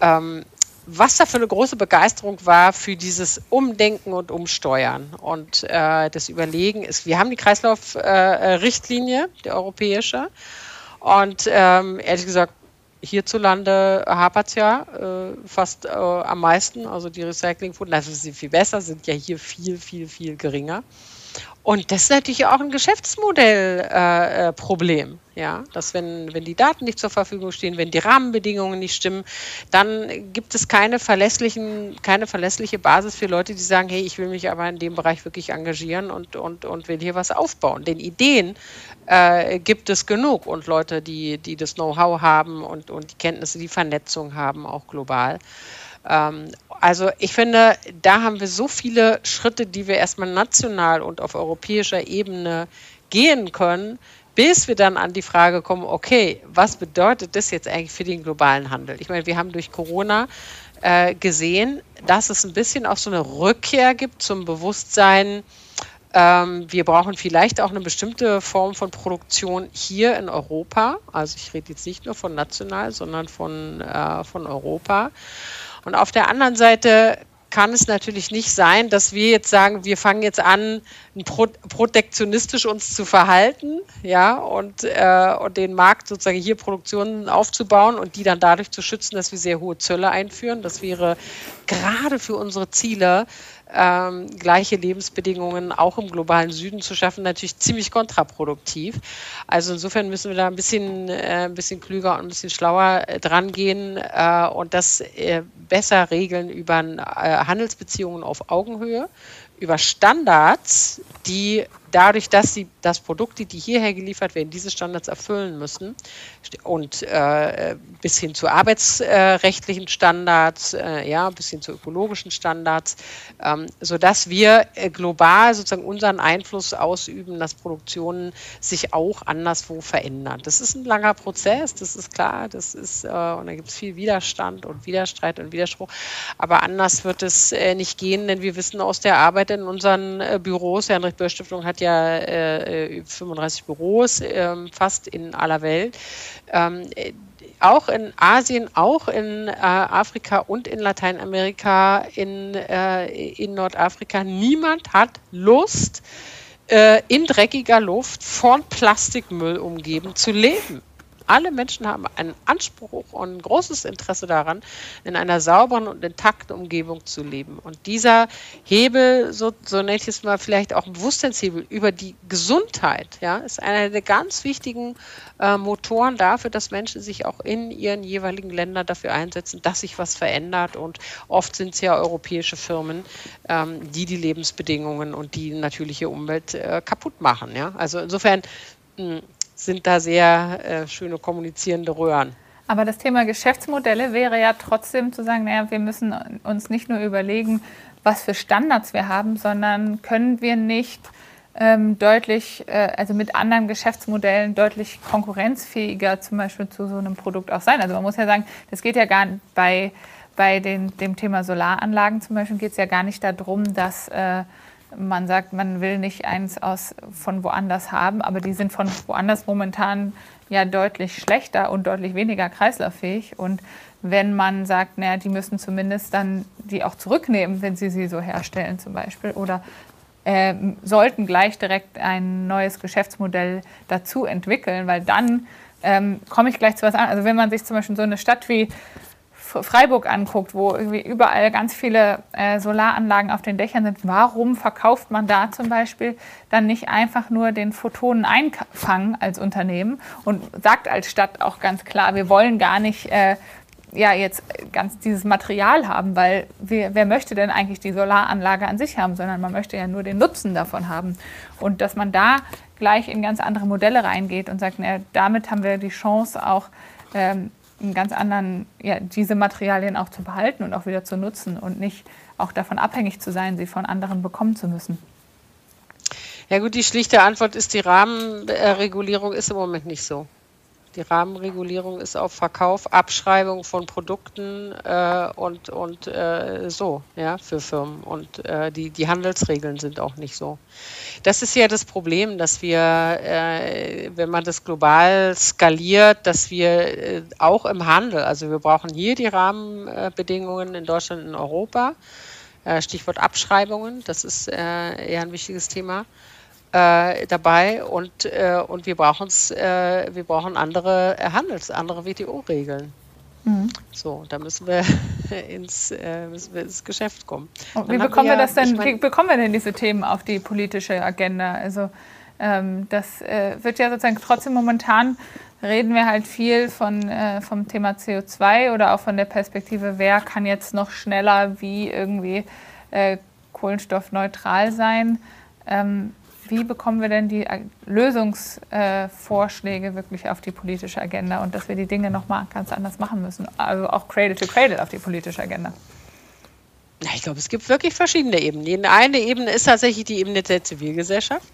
Ähm, was da für eine große Begeisterung war für dieses Umdenken und Umsteuern. Und äh, das Überlegen ist, wir haben die Kreislaufrichtlinie, äh, die europäische, und ähm, ehrlich gesagt, hierzulande hapert es ja äh, fast äh, am meisten, also die Recyclingquoten, also sind viel besser, sind ja hier viel, viel, viel geringer. Und das ist natürlich auch ein Geschäftsmodellproblem. Äh, äh ja, dass wenn, wenn die Daten nicht zur Verfügung stehen, wenn die Rahmenbedingungen nicht stimmen, dann gibt es keine verlässlichen, keine verlässliche Basis für Leute, die sagen, hey, ich will mich aber in dem Bereich wirklich engagieren und, und, und will hier was aufbauen. Denn Ideen äh, gibt es genug und Leute, die, die das Know-how haben und, und die Kenntnisse, die Vernetzung haben, auch global. Ähm, also ich finde, da haben wir so viele Schritte, die wir erstmal national und auf europäischer Ebene gehen können, bis wir dann an die Frage kommen, okay, was bedeutet das jetzt eigentlich für den globalen Handel? Ich meine, wir haben durch Corona äh, gesehen, dass es ein bisschen auch so eine Rückkehr gibt zum Bewusstsein, ähm, wir brauchen vielleicht auch eine bestimmte Form von Produktion hier in Europa. Also ich rede jetzt nicht nur von national, sondern von, äh, von Europa. Und auf der anderen Seite kann es natürlich nicht sein, dass wir jetzt sagen, wir fangen jetzt an, pro protektionistisch uns zu verhalten, ja, und, äh, und den Markt sozusagen hier Produktionen aufzubauen und die dann dadurch zu schützen, dass wir sehr hohe Zölle einführen. Das wäre gerade für unsere Ziele ähm, gleiche Lebensbedingungen auch im globalen Süden zu schaffen, natürlich ziemlich kontraproduktiv. Also insofern müssen wir da ein bisschen, äh, ein bisschen klüger und ein bisschen schlauer äh, dran gehen äh, und das äh, besser regeln über äh, Handelsbeziehungen auf Augenhöhe, über Standards, die dadurch, dass sie das Produkte, die hierher geliefert werden, diese Standards erfüllen müssen und äh, bis hin zu arbeitsrechtlichen Standards, äh, ja, bis hin zu ökologischen Standards, ähm, sodass wir äh, global sozusagen unseren Einfluss ausüben, dass Produktionen sich auch anderswo verändern. Das ist ein langer Prozess, das ist klar, das ist, äh, und da gibt es viel Widerstand und Widerstreit und Widerspruch, aber anders wird es äh, nicht gehen, denn wir wissen aus der Arbeit in unseren äh, Büros, Heinrich Böll Stiftung hat ja ja äh, 35 Büros äh, fast in aller Welt. Ähm, auch in Asien, auch in äh, Afrika und in Lateinamerika, in, äh, in Nordafrika. Niemand hat Lust, äh, in dreckiger Luft von Plastikmüll umgeben zu leben. Alle Menschen haben einen Anspruch und ein großes Interesse daran, in einer sauberen und intakten Umgebung zu leben. Und dieser Hebel, so, so nenne ich es mal vielleicht auch ein Bewusstseinshebel über die Gesundheit, ja, ist einer der ganz wichtigen äh, Motoren dafür, dass Menschen sich auch in ihren jeweiligen Ländern dafür einsetzen, dass sich was verändert. Und oft sind es ja europäische Firmen, ähm, die die Lebensbedingungen und die natürliche Umwelt äh, kaputt machen. Ja? Also insofern mh, hm, sind da sehr äh, schöne kommunizierende Röhren. Aber das Thema Geschäftsmodelle wäre ja trotzdem zu sagen, naja, wir müssen uns nicht nur überlegen, was für Standards wir haben, sondern können wir nicht ähm, deutlich, äh, also mit anderen Geschäftsmodellen deutlich konkurrenzfähiger zum Beispiel zu so einem Produkt auch sein. Also man muss ja sagen, das geht ja gar bei, bei den, dem Thema Solaranlagen zum Beispiel geht es ja gar nicht darum, dass äh, man sagt, man will nicht eins aus, von woanders haben, aber die sind von woanders momentan ja deutlich schlechter und deutlich weniger kreislauffähig. Und wenn man sagt, naja, die müssen zumindest dann die auch zurücknehmen, wenn sie sie so herstellen zum Beispiel, oder äh, sollten gleich direkt ein neues Geschäftsmodell dazu entwickeln, weil dann ähm, komme ich gleich zu was an. Also wenn man sich zum Beispiel so eine Stadt wie Freiburg anguckt, wo irgendwie überall ganz viele äh, Solaranlagen auf den Dächern sind, warum verkauft man da zum Beispiel dann nicht einfach nur den Photonen einfangen als Unternehmen und sagt als Stadt auch ganz klar, wir wollen gar nicht äh, ja jetzt ganz dieses Material haben, weil wer, wer möchte denn eigentlich die Solaranlage an sich haben, sondern man möchte ja nur den Nutzen davon haben. Und dass man da gleich in ganz andere Modelle reingeht und sagt, na, damit haben wir die Chance auch ähm, in ganz anderen, ja, diese Materialien auch zu behalten und auch wieder zu nutzen und nicht auch davon abhängig zu sein, sie von anderen bekommen zu müssen. Ja gut, die schlichte Antwort ist, die Rahmenregulierung ist im Moment nicht so. Die Rahmenregulierung ist auf Verkauf, Abschreibung von Produkten äh, und, und äh, so, ja, für Firmen. Und äh, die, die Handelsregeln sind auch nicht so. Das ist ja das Problem, dass wir, äh, wenn man das global skaliert, dass wir äh, auch im Handel, also wir brauchen hier die Rahmenbedingungen in Deutschland, in Europa. Äh, Stichwort Abschreibungen, das ist eher ein wichtiges Thema äh, dabei und, äh, und wir, brauchen's, äh, wir brauchen andere Handels-, andere WTO-Regeln. Mhm. So, da müssen wir, *laughs* ins, äh, müssen wir ins Geschäft kommen. Und wie bekommen wir, das denn, ich mein, wie bekommen wir denn diese Themen auf die politische Agenda? Also ähm, das äh, wird ja sozusagen trotzdem momentan reden wir halt viel von, äh, vom Thema CO2 oder auch von der Perspektive, wer kann jetzt noch schneller wie irgendwie äh, kohlenstoffneutral sein. Ähm, wie bekommen wir denn die äh, Lösungsvorschläge wirklich auf die politische Agenda und dass wir die Dinge nochmal ganz anders machen müssen? Also auch Cradle to Cradle auf die politische Agenda. Ich glaube, es gibt wirklich verschiedene Ebenen. Eine Ebene ist tatsächlich die Ebene der Zivilgesellschaft.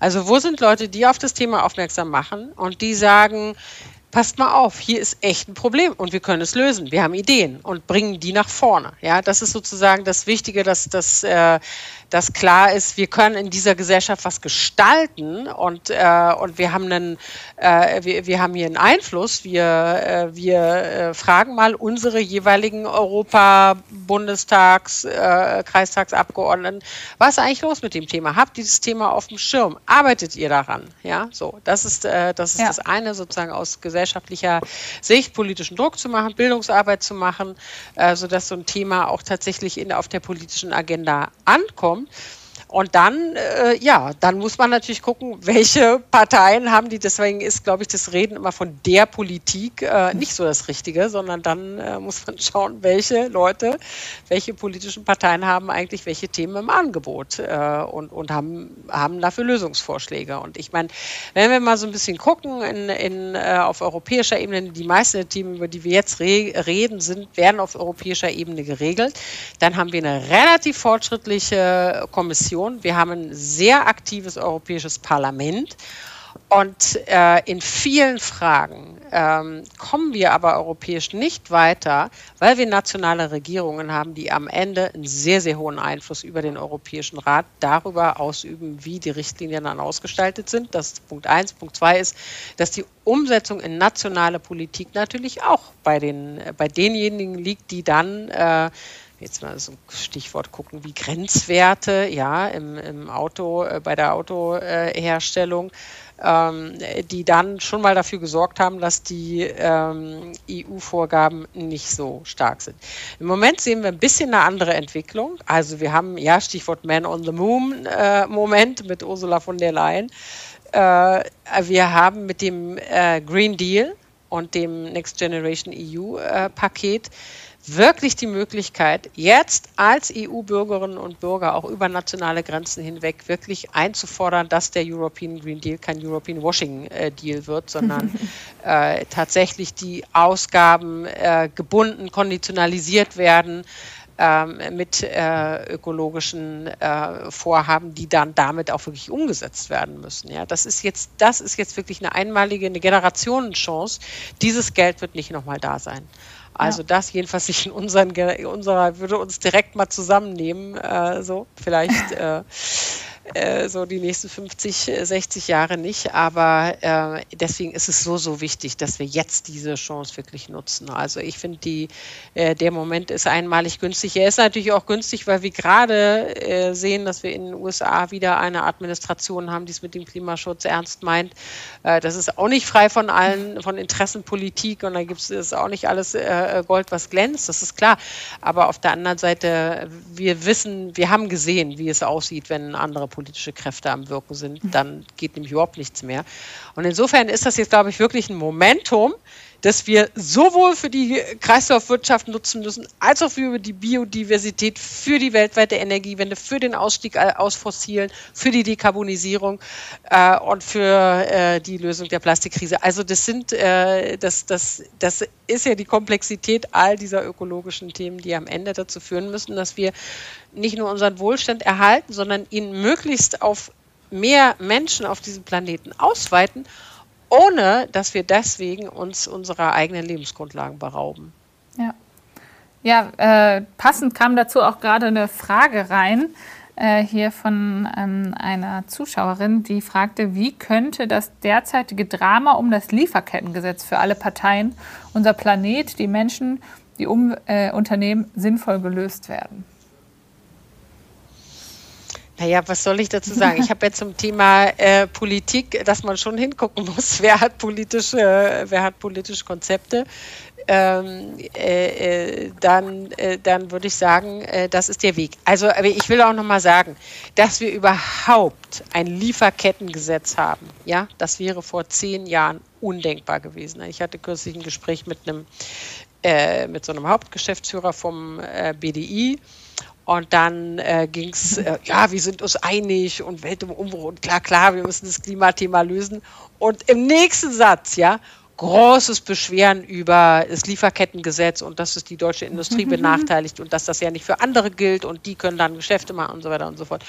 Also wo sind Leute, die auf das Thema aufmerksam machen und die sagen, passt mal auf, hier ist echt ein Problem und wir können es lösen. Wir haben Ideen und bringen die nach vorne. Ja, das ist sozusagen das Wichtige, dass, dass, äh, dass klar ist, wir können in dieser Gesellschaft was gestalten und, äh, und wir, haben einen, äh, wir, wir haben hier einen Einfluss. Wir, äh, wir äh, fragen mal unsere jeweiligen Europa-, Bundestags-, äh, Kreistagsabgeordneten, was ist eigentlich los mit dem Thema? Habt ihr das Thema auf dem Schirm? Arbeitet ihr daran? Ja, so, das ist, äh, das, ist ja. das eine sozusagen aus gesellschaftlicher Sicht, politischen Druck zu machen, Bildungsarbeit zu machen, äh, sodass so ein Thema auch tatsächlich in, auf der politischen Agenda ankommt. Und dann, äh, ja, dann muss man natürlich gucken, welche Parteien haben die. Deswegen ist, glaube ich, das Reden immer von der Politik äh, nicht so das Richtige, sondern dann äh, muss man *laughs* schauen, welche Leute, welche politischen Parteien haben eigentlich welche Themen im Angebot äh, und, und haben, haben dafür Lösungsvorschläge. Und ich meine, wenn wir mal so ein bisschen gucken in, in, äh, auf europäischer Ebene, die meisten der Themen, über die wir jetzt re reden, sind, werden auf europäischer Ebene geregelt. Dann haben wir eine relativ fortschrittliche Kommission Union. Wir haben ein sehr aktives Europäisches Parlament. Und äh, in vielen Fragen ähm, kommen wir aber europäisch nicht weiter, weil wir nationale Regierungen haben, die am Ende einen sehr, sehr hohen Einfluss über den Europäischen Rat darüber ausüben, wie die Richtlinien dann ausgestaltet sind. Das ist Punkt eins. Punkt zwei ist, dass die Umsetzung in nationale Politik natürlich auch bei, den, bei denjenigen liegt, die dann äh, jetzt mal so ein Stichwort gucken, wie Grenzwerte, ja, im, im Auto, äh, bei der Autoherstellung, ähm, die dann schon mal dafür gesorgt haben, dass die ähm, EU-Vorgaben nicht so stark sind. Im Moment sehen wir ein bisschen eine andere Entwicklung. Also wir haben, ja, Stichwort Man on the Moon äh, Moment mit Ursula von der Leyen. Äh, wir haben mit dem äh, Green Deal und dem Next Generation EU äh, Paket wirklich die Möglichkeit, jetzt als EU-Bürgerinnen und Bürger auch über nationale Grenzen hinweg wirklich einzufordern, dass der European Green Deal kein European Washing äh, Deal wird, sondern *laughs* äh, tatsächlich die Ausgaben äh, gebunden, konditionalisiert werden ähm, mit äh, ökologischen äh, Vorhaben, die dann damit auch wirklich umgesetzt werden müssen. Ja, das ist jetzt, das ist jetzt wirklich eine einmalige, eine Generationenchance. Dieses Geld wird nicht nochmal da sein. Also ja. das jedenfalls nicht in unseren, unserer, würde uns direkt mal zusammennehmen, äh, so vielleicht. *laughs* Äh, äh, so die nächsten 50, 60 Jahre nicht. Aber äh, deswegen ist es so, so wichtig, dass wir jetzt diese Chance wirklich nutzen. Also ich finde, äh, der Moment ist einmalig günstig. Er ist natürlich auch günstig, weil wir gerade äh, sehen, dass wir in den USA wieder eine Administration haben, die es mit dem Klimaschutz ernst meint. Äh, das ist auch nicht frei von allen, von Interessenpolitik und da gibt es auch nicht alles äh, Gold, was glänzt, das ist klar. Aber auf der anderen Seite, wir wissen, wir haben gesehen, wie es aussieht, wenn andere politische Kräfte am Wirken sind, dann geht nämlich überhaupt nichts mehr. Und insofern ist das jetzt, glaube ich, wirklich ein Momentum, dass wir sowohl für die Kreislaufwirtschaft nutzen müssen, als auch für die Biodiversität, für die weltweite Energiewende, für den Ausstieg aus Fossilen, für die Dekarbonisierung äh, und für äh, die Lösung der Plastikkrise. Also das sind, äh, das, das, das ist ja die Komplexität all dieser ökologischen Themen, die am Ende dazu führen müssen, dass wir nicht nur unseren Wohlstand erhalten, sondern ihn möglichst auf mehr Menschen auf diesem Planeten ausweiten ohne dass wir deswegen uns unserer eigenen Lebensgrundlagen berauben. Ja, ja äh, passend kam dazu auch gerade eine Frage rein. Äh, hier von ähm, einer Zuschauerin, die fragte, wie könnte das derzeitige Drama um das Lieferkettengesetz für alle Parteien, unser Planet, die Menschen, die um, äh, Unternehmen sinnvoll gelöst werden? Naja, was soll ich dazu sagen? Ich *laughs* habe ja zum Thema äh, Politik, dass man schon hingucken muss, *laughs* wer hat politische, äh, wer hat politische Konzepte. Ähm, äh, äh, dann, äh, dann würde ich sagen, äh, das ist der Weg. Also ich will auch noch mal sagen, dass wir überhaupt ein Lieferkettengesetz haben, ja, das wäre vor zehn Jahren undenkbar gewesen. Ich hatte kürzlich ein Gespräch mit einem mit so einem Hauptgeschäftsführer vom BDI und dann äh, ging es, äh, ja, wir sind uns einig und Welt im Umbruch und klar, klar, wir müssen das Klimathema lösen. Und im nächsten Satz, ja, großes Beschweren über das Lieferkettengesetz und dass es die deutsche Industrie *laughs* benachteiligt und dass das ja nicht für andere gilt und die können dann Geschäfte machen und so weiter und so fort.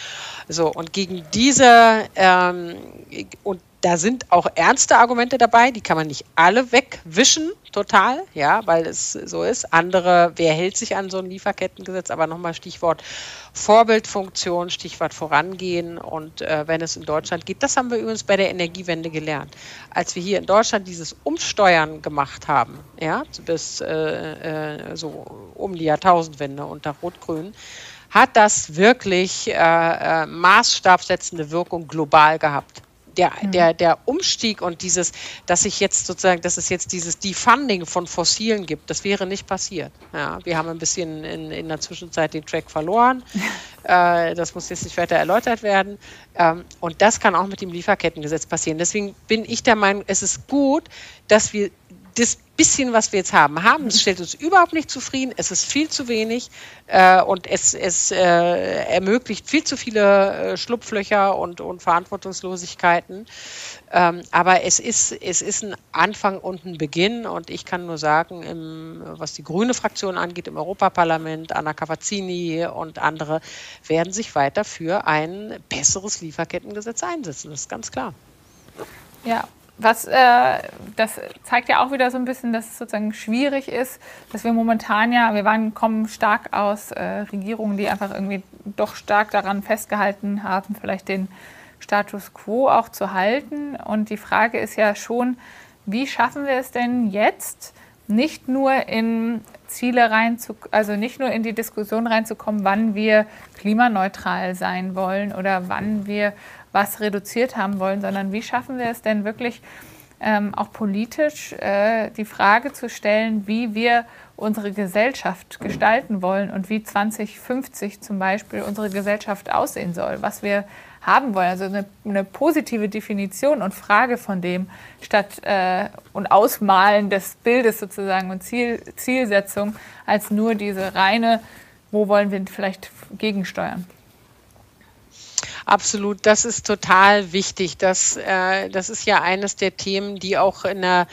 So, und gegen diese ähm, und da sind auch ernste Argumente dabei, die kann man nicht alle wegwischen, total, ja, weil es so ist. Andere, wer hält sich an so ein Lieferkettengesetz? Aber nochmal Stichwort Vorbildfunktion, Stichwort Vorangehen. Und äh, wenn es in Deutschland geht, das haben wir übrigens bei der Energiewende gelernt. Als wir hier in Deutschland dieses Umsteuern gemacht haben, ja, bis äh, äh, so um die Jahrtausendwende unter Rot-Grün, hat das wirklich äh, äh, maßstabsetzende Wirkung global gehabt der, mhm. der, der Umstieg und dieses, dass sich jetzt sozusagen, dass es jetzt dieses Defunding von Fossilen gibt, das wäre nicht passiert. Ja, wir haben ein bisschen in, in der Zwischenzeit den Track verloren. *laughs* äh, das muss jetzt nicht weiter erläutert werden. Ähm, und das kann auch mit dem Lieferkettengesetz passieren. Deswegen bin ich der Meinung, es ist gut, dass wir das bisschen, was wir jetzt haben, haben. Es stellt uns überhaupt nicht zufrieden. Es ist viel zu wenig äh, und es, es äh, ermöglicht viel zu viele äh, Schlupflöcher und, und Verantwortungslosigkeiten. Ähm, aber es ist, es ist ein Anfang und ein Beginn und ich kann nur sagen, im, was die grüne Fraktion angeht, im Europaparlament, Anna Cavazzini und andere werden sich weiter für ein besseres Lieferkettengesetz einsetzen. Das ist ganz klar. Ja, was, äh, das zeigt ja auch wieder so ein bisschen, dass es sozusagen schwierig ist, dass wir momentan ja, wir waren, kommen stark aus äh, Regierungen, die einfach irgendwie doch stark daran festgehalten haben, vielleicht den Status quo auch zu halten. Und die Frage ist ja schon, wie schaffen wir es denn jetzt, nicht nur in Ziele reinzukommen, also nicht nur in die Diskussion reinzukommen, wann wir klimaneutral sein wollen oder wann wir was reduziert haben wollen, sondern wie schaffen wir es denn wirklich ähm, auch politisch äh, die Frage zu stellen, wie wir unsere Gesellschaft gestalten wollen und wie 2050 zum Beispiel unsere Gesellschaft aussehen soll, was wir haben wollen. Also eine, eine positive Definition und Frage von dem statt äh, und Ausmalen des Bildes sozusagen und Ziel, Zielsetzung als nur diese reine, wo wollen wir vielleicht gegensteuern. Absolut, das ist total wichtig. Das, äh, das ist ja eines der Themen, die auch in der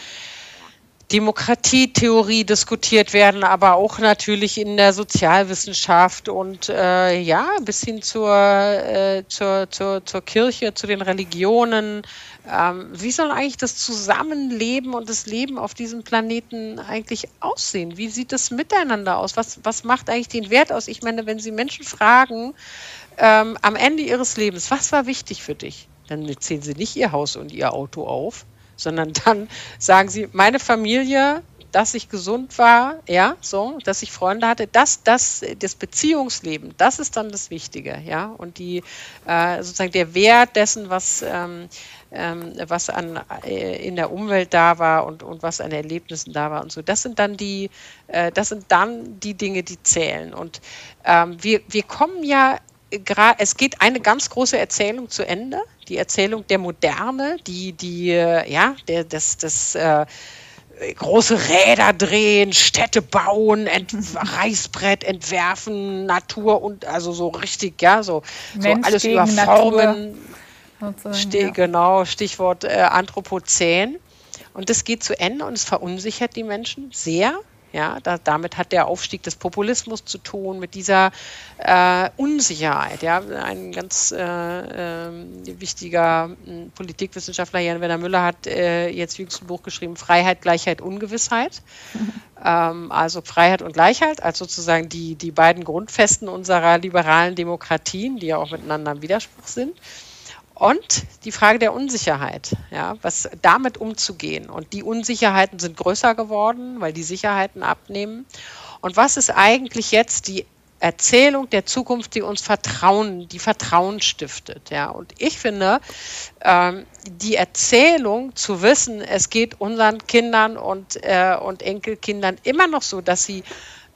Demokratietheorie diskutiert werden, aber auch natürlich in der Sozialwissenschaft und äh, ja, bis hin zur, äh, zur, zur, zur Kirche, zu den Religionen. Ähm, wie soll eigentlich das Zusammenleben und das Leben auf diesem Planeten eigentlich aussehen? Wie sieht das miteinander aus? Was, was macht eigentlich den Wert aus? Ich meine, wenn Sie Menschen fragen, ähm, am Ende ihres Lebens, was war wichtig für dich? Dann zählen Sie nicht Ihr Haus und Ihr Auto auf, sondern *laughs* dann sagen sie, meine Familie, dass ich gesund war, ja, so, dass ich Freunde hatte, das, das, das Beziehungsleben, das ist dann das Wichtige, ja, und die, äh, sozusagen der Wert dessen, was, ähm, ähm, was an, äh, in der Umwelt da war und, und was an Erlebnissen da war und so, das sind dann die, äh, das sind dann die Dinge, die zählen und ähm, wir, wir kommen ja es geht eine ganz große Erzählung zu Ende, die Erzählung der Moderne, die, die, äh, ja, der, das, das äh, große Räder drehen, Städte bauen, Ent *laughs* Reißbrett entwerfen, Natur und also so richtig, ja, so, so alles über Formen. Ja. Genau, Stichwort äh, Anthropozän. Und das geht zu Ende und es verunsichert die Menschen sehr. Ja, da, damit hat der Aufstieg des Populismus zu tun, mit dieser äh, Unsicherheit. Ja, ein ganz äh, äh, wichtiger hm, Politikwissenschaftler, Jan Werner Müller, hat äh, jetzt jüngst ein Buch geschrieben: Freiheit, Gleichheit, Ungewissheit. *laughs* ähm, also Freiheit und Gleichheit als sozusagen die, die beiden Grundfesten unserer liberalen Demokratien, die ja auch miteinander im Widerspruch sind. Und die Frage der Unsicherheit, ja, was damit umzugehen. Und die Unsicherheiten sind größer geworden, weil die Sicherheiten abnehmen. Und was ist eigentlich jetzt die Erzählung der Zukunft, die uns Vertrauen, die Vertrauen stiftet. Ja. Und ich finde, ähm, die Erzählung zu wissen, es geht unseren Kindern und, äh, und Enkelkindern immer noch so, dass sie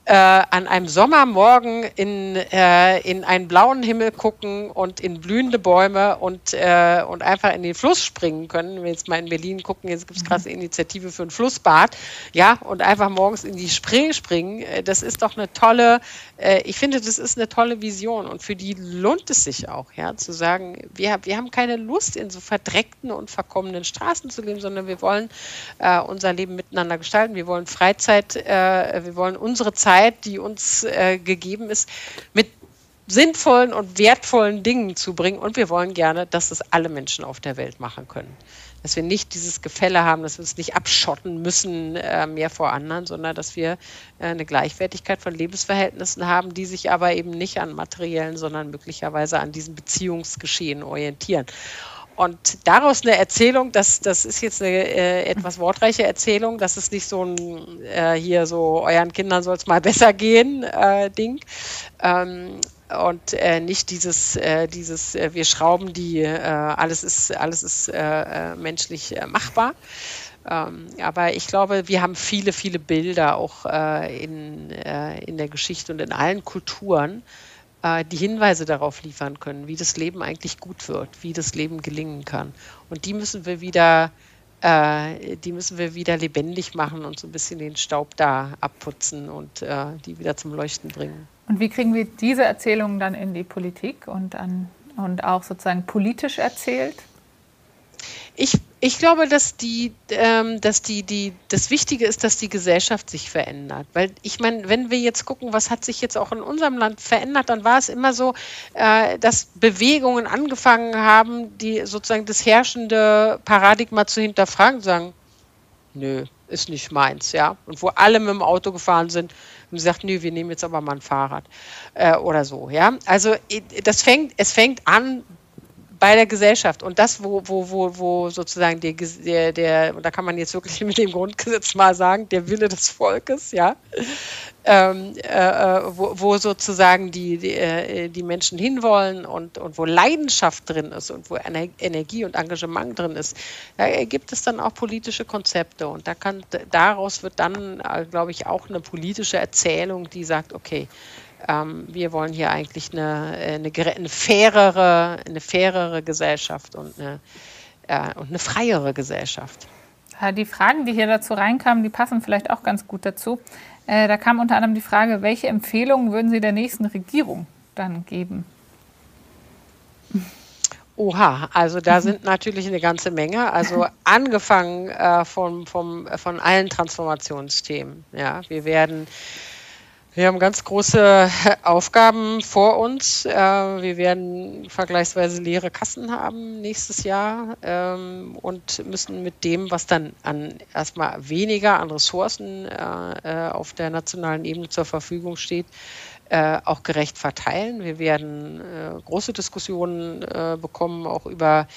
äh, an einem Sommermorgen in, äh, in einen blauen Himmel gucken und in blühende Bäume und, äh, und einfach in den Fluss springen können. Wenn wir jetzt mal in Berlin gucken, jetzt gibt es eine Initiative für ein Flussbad, ja, und einfach morgens in die Spree springen, äh, das ist doch eine tolle, äh, ich finde, das ist eine tolle Vision. Und für die lohnt es sich auch, ja, zu sagen, wir, wir haben keine Lust, in so verdreckten und verkommenen Straßen zu leben, sondern wir wollen äh, unser Leben miteinander gestalten, wir wollen Freizeit, wir wollen unsere Zeit Zeit, die uns äh, gegeben ist, mit sinnvollen und wertvollen Dingen zu bringen. Und wir wollen gerne, dass es alle Menschen auf der Welt machen können. Dass wir nicht dieses Gefälle haben, dass wir uns nicht abschotten müssen äh, mehr vor anderen, sondern dass wir äh, eine Gleichwertigkeit von Lebensverhältnissen haben, die sich aber eben nicht an materiellen, sondern möglicherweise an diesem Beziehungsgeschehen orientieren. Und daraus eine Erzählung, das, das ist jetzt eine äh, etwas wortreiche Erzählung, das ist nicht so ein äh, hier so, euren Kindern soll es mal *laughs* besser gehen äh, Ding. Ähm, und äh, nicht dieses, äh, dieses äh, wir schrauben die, alles ist, alles ist menschlich machbar. Ähm, aber ich glaube, wir haben viele, viele Bilder auch in, in der Geschichte und in allen Kulturen, äh, die Hinweise darauf liefern können, wie das Leben eigentlich gut wird, wie das Leben gelingen kann. Und die müssen wir wieder, äh, die müssen wir wieder lebendig machen und so ein bisschen den Staub da abputzen und äh, die wieder zum Leuchten bringen. Und wie kriegen wir diese Erzählungen dann in die Politik und, an, und auch sozusagen politisch erzählt? Ich, ich glaube, dass die, ähm, dass die, die, das Wichtige ist, dass die Gesellschaft sich verändert. Weil ich meine, wenn wir jetzt gucken, was hat sich jetzt auch in unserem Land verändert, dann war es immer so, äh, dass Bewegungen angefangen haben, die sozusagen das herrschende Paradigma zu hinterfragen, sagen, nö, ist nicht meins, ja. Und wo alle mit dem Auto gefahren sind, und sagt, nö, wir nehmen jetzt aber mal ein Fahrrad äh, oder so, ja. Also das fängt, es fängt an bei der Gesellschaft. Und das, wo, wo, wo, wo sozusagen der, der, der, und da kann man jetzt wirklich *laughs* mit dem Grundgesetz mal sagen, der Wille des Volkes, ja, ähm, äh, wo, wo, sozusagen die, die, äh, die, Menschen hinwollen und, und wo Leidenschaft drin ist und wo Energie und Engagement drin ist, da gibt es dann auch politische Konzepte und da kann, daraus wird dann, äh, glaube ich, auch eine politische Erzählung, die sagt, okay, ähm, wir wollen hier eigentlich eine, eine, eine, fairere, eine fairere Gesellschaft und eine, äh, und eine freiere Gesellschaft. Die Fragen, die hier dazu reinkamen, die passen vielleicht auch ganz gut dazu. Äh, da kam unter anderem die Frage, welche Empfehlungen würden Sie der nächsten Regierung dann geben? Oha, also da *laughs* sind natürlich eine ganze Menge. Also angefangen äh, von, vom, von allen Transformationsthemen. Ja, wir werden wir haben ganz große *laughs* Aufgaben vor uns. Äh, wir werden vergleichsweise leere Kassen haben nächstes Jahr ähm, und müssen mit dem, was dann an erstmal weniger an Ressourcen äh, äh, auf der nationalen Ebene zur Verfügung steht, auch gerecht verteilen. Wir werden große Diskussionen bekommen, auch über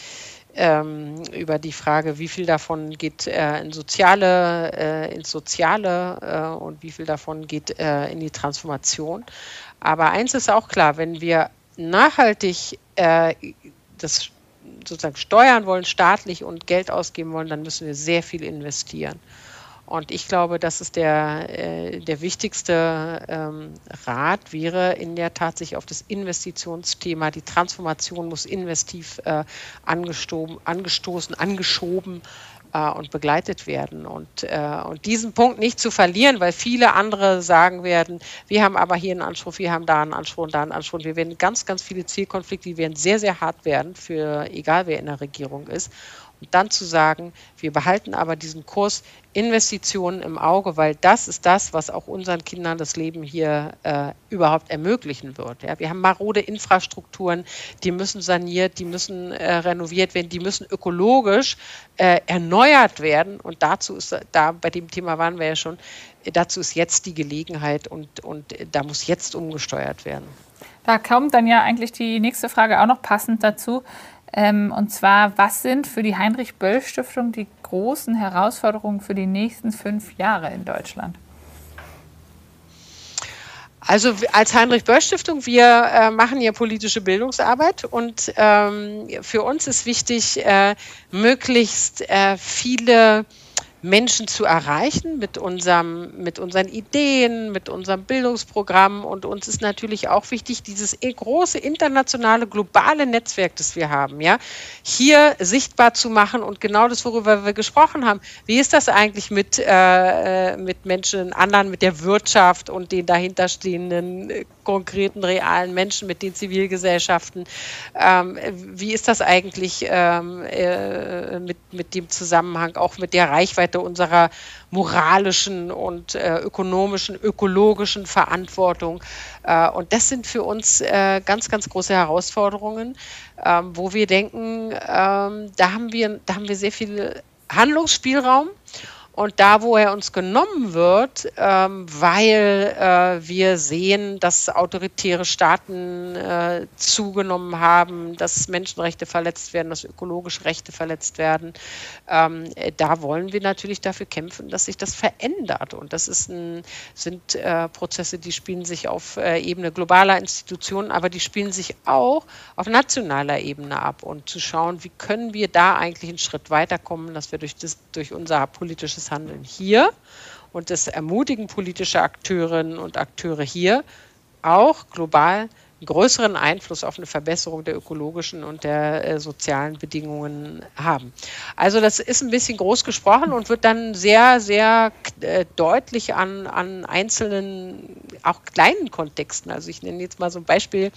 ähm, über die Frage, wie viel davon geht äh, in soziale, äh, ins Soziale äh, und wie viel davon geht äh, in die Transformation. Aber eins ist auch klar, wenn wir nachhaltig äh, das sozusagen steuern wollen, staatlich und Geld ausgeben wollen, dann müssen wir sehr viel investieren. Und ich glaube, das ist der, äh, der wichtigste ähm, Rat, wäre in der Tat sich auf das Investitionsthema, die Transformation muss investiv äh, angestoßen, angeschoben äh, und begleitet werden. Und, äh, und diesen Punkt nicht zu verlieren, weil viele andere sagen werden, wir haben aber hier einen Anspruch, wir haben da einen Anspruch und da einen Anspruch. Wir werden ganz, ganz viele Zielkonflikte, die werden sehr, sehr hart werden, für egal wer in der Regierung ist. Und dann zu sagen, wir behalten aber diesen Kurs Investitionen im Auge, weil das ist das, was auch unseren Kindern das Leben hier äh, überhaupt ermöglichen wird. Ja, wir haben marode Infrastrukturen, die müssen saniert, die müssen äh, renoviert werden, die müssen ökologisch äh, erneuert werden. Und dazu ist, da bei dem Thema waren wir ja schon, dazu ist jetzt die Gelegenheit und, und da muss jetzt umgesteuert werden. Da kommt dann ja eigentlich die nächste Frage auch noch passend dazu. Ähm, und zwar, was sind für die Heinrich-Böll-Stiftung die großen Herausforderungen für die nächsten fünf Jahre in Deutschland? Also als Heinrich-Böll-Stiftung, wir äh, machen hier politische Bildungsarbeit und ähm, für uns ist wichtig, äh, möglichst äh, viele Menschen zu erreichen mit, unserem, mit unseren Ideen, mit unserem Bildungsprogramm. Und uns ist natürlich auch wichtig, dieses große internationale, globale Netzwerk, das wir haben, ja, hier sichtbar zu machen und genau das, worüber wir gesprochen haben. Wie ist das eigentlich mit, äh, mit Menschen, anderen, mit der Wirtschaft und den dahinterstehenden äh, konkreten, realen Menschen, mit den Zivilgesellschaften? Ähm, wie ist das eigentlich ähm, äh, mit, mit dem Zusammenhang, auch mit der Reichweite? Seite unserer moralischen und äh, ökonomischen, ökologischen Verantwortung. Äh, und das sind für uns äh, ganz, ganz große Herausforderungen, ähm, wo wir denken, ähm, da, haben wir, da haben wir sehr viel Handlungsspielraum. Und da, wo er uns genommen wird, ähm, weil äh, wir sehen, dass autoritäre Staaten äh, zugenommen haben, dass Menschenrechte verletzt werden, dass ökologische Rechte verletzt werden, ähm, da wollen wir natürlich dafür kämpfen, dass sich das verändert. Und das ein, sind äh, Prozesse, die spielen sich auf äh, Ebene globaler Institutionen, aber die spielen sich auch auf nationaler Ebene ab. Und zu schauen, wie können wir da eigentlich einen Schritt weiterkommen, dass wir durch, das, durch unser politisches Handeln hier und das ermutigen politische Akteurinnen und Akteure hier auch global größeren Einfluss auf eine Verbesserung der ökologischen und der äh, sozialen Bedingungen haben. Also das ist ein bisschen groß gesprochen und wird dann sehr, sehr äh, deutlich an, an einzelnen, auch kleinen Kontexten. Also ich nenne jetzt mal so ein Beispiel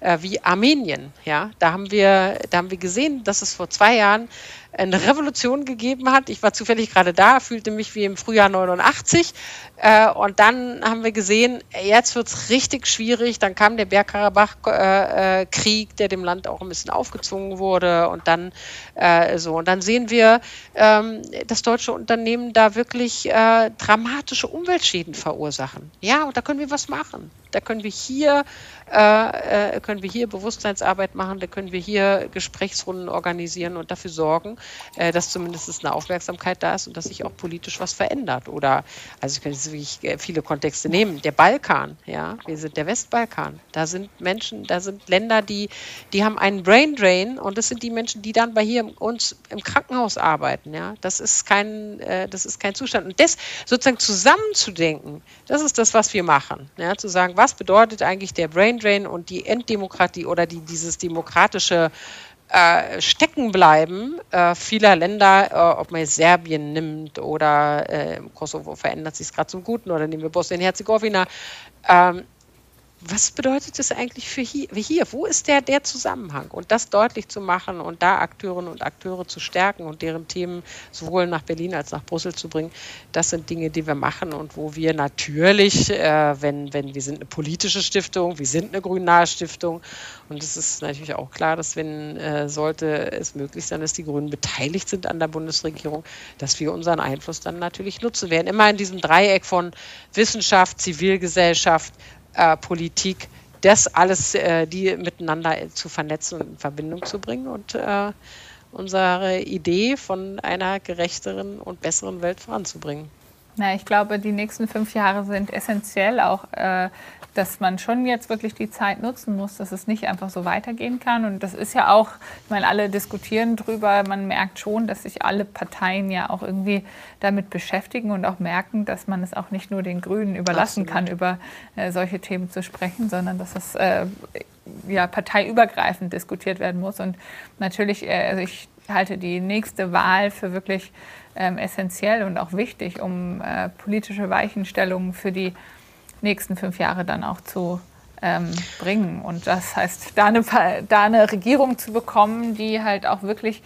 äh, wie Armenien. Ja, da haben wir, da haben wir gesehen, dass es vor zwei Jahren eine Revolution gegeben hat. Ich war zufällig gerade da, fühlte mich wie im Frühjahr 89. Äh, und dann haben wir gesehen, jetzt wird es richtig schwierig. Dann kam der Bergkarabach-Krieg, der dem Land auch ein bisschen aufgezwungen wurde. Und dann äh, so. Und dann sehen wir, ähm, dass deutsche Unternehmen da wirklich äh, dramatische Umweltschäden verursachen. Ja, und da können wir was machen Da können wir hier äh, äh, können wir hier Bewusstseinsarbeit machen, da können wir hier Gesprächsrunden organisieren und dafür sorgen, äh, dass zumindest eine Aufmerksamkeit da ist und dass sich auch politisch was verändert. Oder, also ich kann jetzt wirklich äh, viele Kontexte nehmen. Der Balkan, ja, wir sind der Westbalkan. Da sind Menschen, da sind Länder, die, die haben einen Brain Drain und das sind die Menschen, die dann bei hier uns im Krankenhaus arbeiten. Ja, das ist kein, äh, das ist kein Zustand. Und das sozusagen zusammenzudenken, das ist das, was wir machen. Ja, zu sagen, was bedeutet eigentlich der Brain Braindrain und die Enddemokratie oder die, dieses demokratische äh, Steckenbleiben äh, vieler Länder, äh, ob man jetzt Serbien nimmt oder äh, Kosovo verändert sich es gerade zum Guten oder nehmen wir Bosnien-Herzegowina, ähm, was bedeutet das eigentlich für hier, hier? Wo ist der, der Zusammenhang? Und das deutlich zu machen und da Akteurinnen und Akteure zu stärken und deren Themen sowohl nach Berlin als nach Brüssel zu bringen, das sind Dinge, die wir machen und wo wir natürlich, äh, wenn, wenn wir sind eine politische Stiftung, wir sind eine grünnahe Stiftung und es ist natürlich auch klar, dass wenn äh, sollte es möglich sein, dass die Grünen beteiligt sind an der Bundesregierung, dass wir unseren Einfluss dann natürlich nutzen werden. Immer in diesem Dreieck von Wissenschaft, Zivilgesellschaft, äh, Politik, das alles, äh, die miteinander zu vernetzen und in Verbindung zu bringen und äh, unsere Idee von einer gerechteren und besseren Welt voranzubringen. Na, ich glaube, die nächsten fünf Jahre sind essentiell, auch äh, dass man schon jetzt wirklich die Zeit nutzen muss, dass es nicht einfach so weitergehen kann. Und das ist ja auch, ich meine, alle diskutieren drüber. Man merkt schon, dass sich alle Parteien ja auch irgendwie damit beschäftigen und auch merken, dass man es auch nicht nur den Grünen überlassen Absolut. kann, über äh, solche Themen zu sprechen, sondern dass es äh, ja parteiübergreifend diskutiert werden muss. Und natürlich, äh, also ich halte die nächste Wahl für wirklich ähm, essentiell und auch wichtig, um äh, politische Weichenstellungen für die nächsten fünf Jahre dann auch zu ähm, bringen. Und das heißt, da eine, da eine Regierung zu bekommen, die halt auch wirklich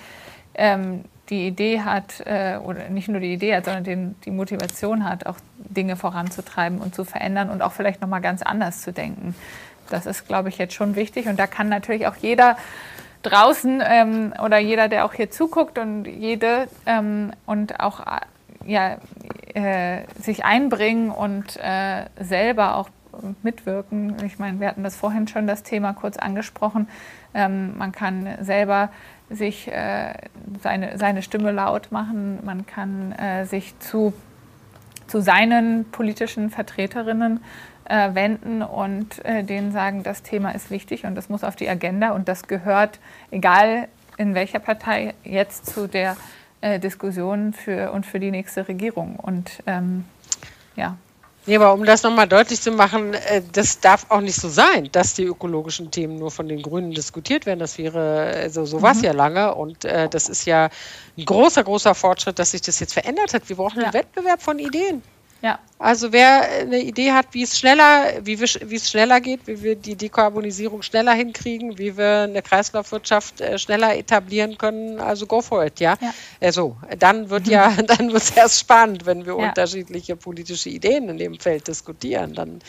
ähm, die Idee hat, äh, oder nicht nur die Idee hat, sondern den, die Motivation hat, auch Dinge voranzutreiben und zu verändern und auch vielleicht nochmal ganz anders zu denken. Das ist, glaube ich, jetzt schon wichtig. Und da kann natürlich auch jeder draußen ähm, oder jeder, der auch hier zuguckt und jede ähm, und auch ja, äh, sich einbringen und äh, selber auch mitwirken. Ich meine, wir hatten das vorhin schon das Thema kurz angesprochen. Ähm, man kann selber sich äh, seine, seine Stimme laut machen, man kann äh, sich zu, zu seinen politischen Vertreterinnen äh, wenden und äh, denen sagen, das Thema ist wichtig und das muss auf die Agenda und das gehört, egal in welcher Partei, jetzt zu der äh, Diskussion für, und für die nächste Regierung. Und ähm, ja. Nee, aber um das nochmal deutlich zu machen, äh, das darf auch nicht so sein, dass die ökologischen Themen nur von den Grünen diskutiert werden. Das wäre, also so war es mhm. ja lange und äh, das ist ja ein großer, großer Fortschritt, dass sich das jetzt verändert hat. Wir brauchen ja. einen Wettbewerb von Ideen. Ja. Also wer eine Idee hat, wie es schneller, wie, wir, wie es schneller geht, wie wir die Dekarbonisierung schneller hinkriegen, wie wir eine Kreislaufwirtschaft äh, schneller etablieren können, also go for it, ja. ja. Also dann wird ja, *laughs* dann wird es erst spannend, wenn wir ja. unterschiedliche politische Ideen in dem Feld diskutieren. Dann,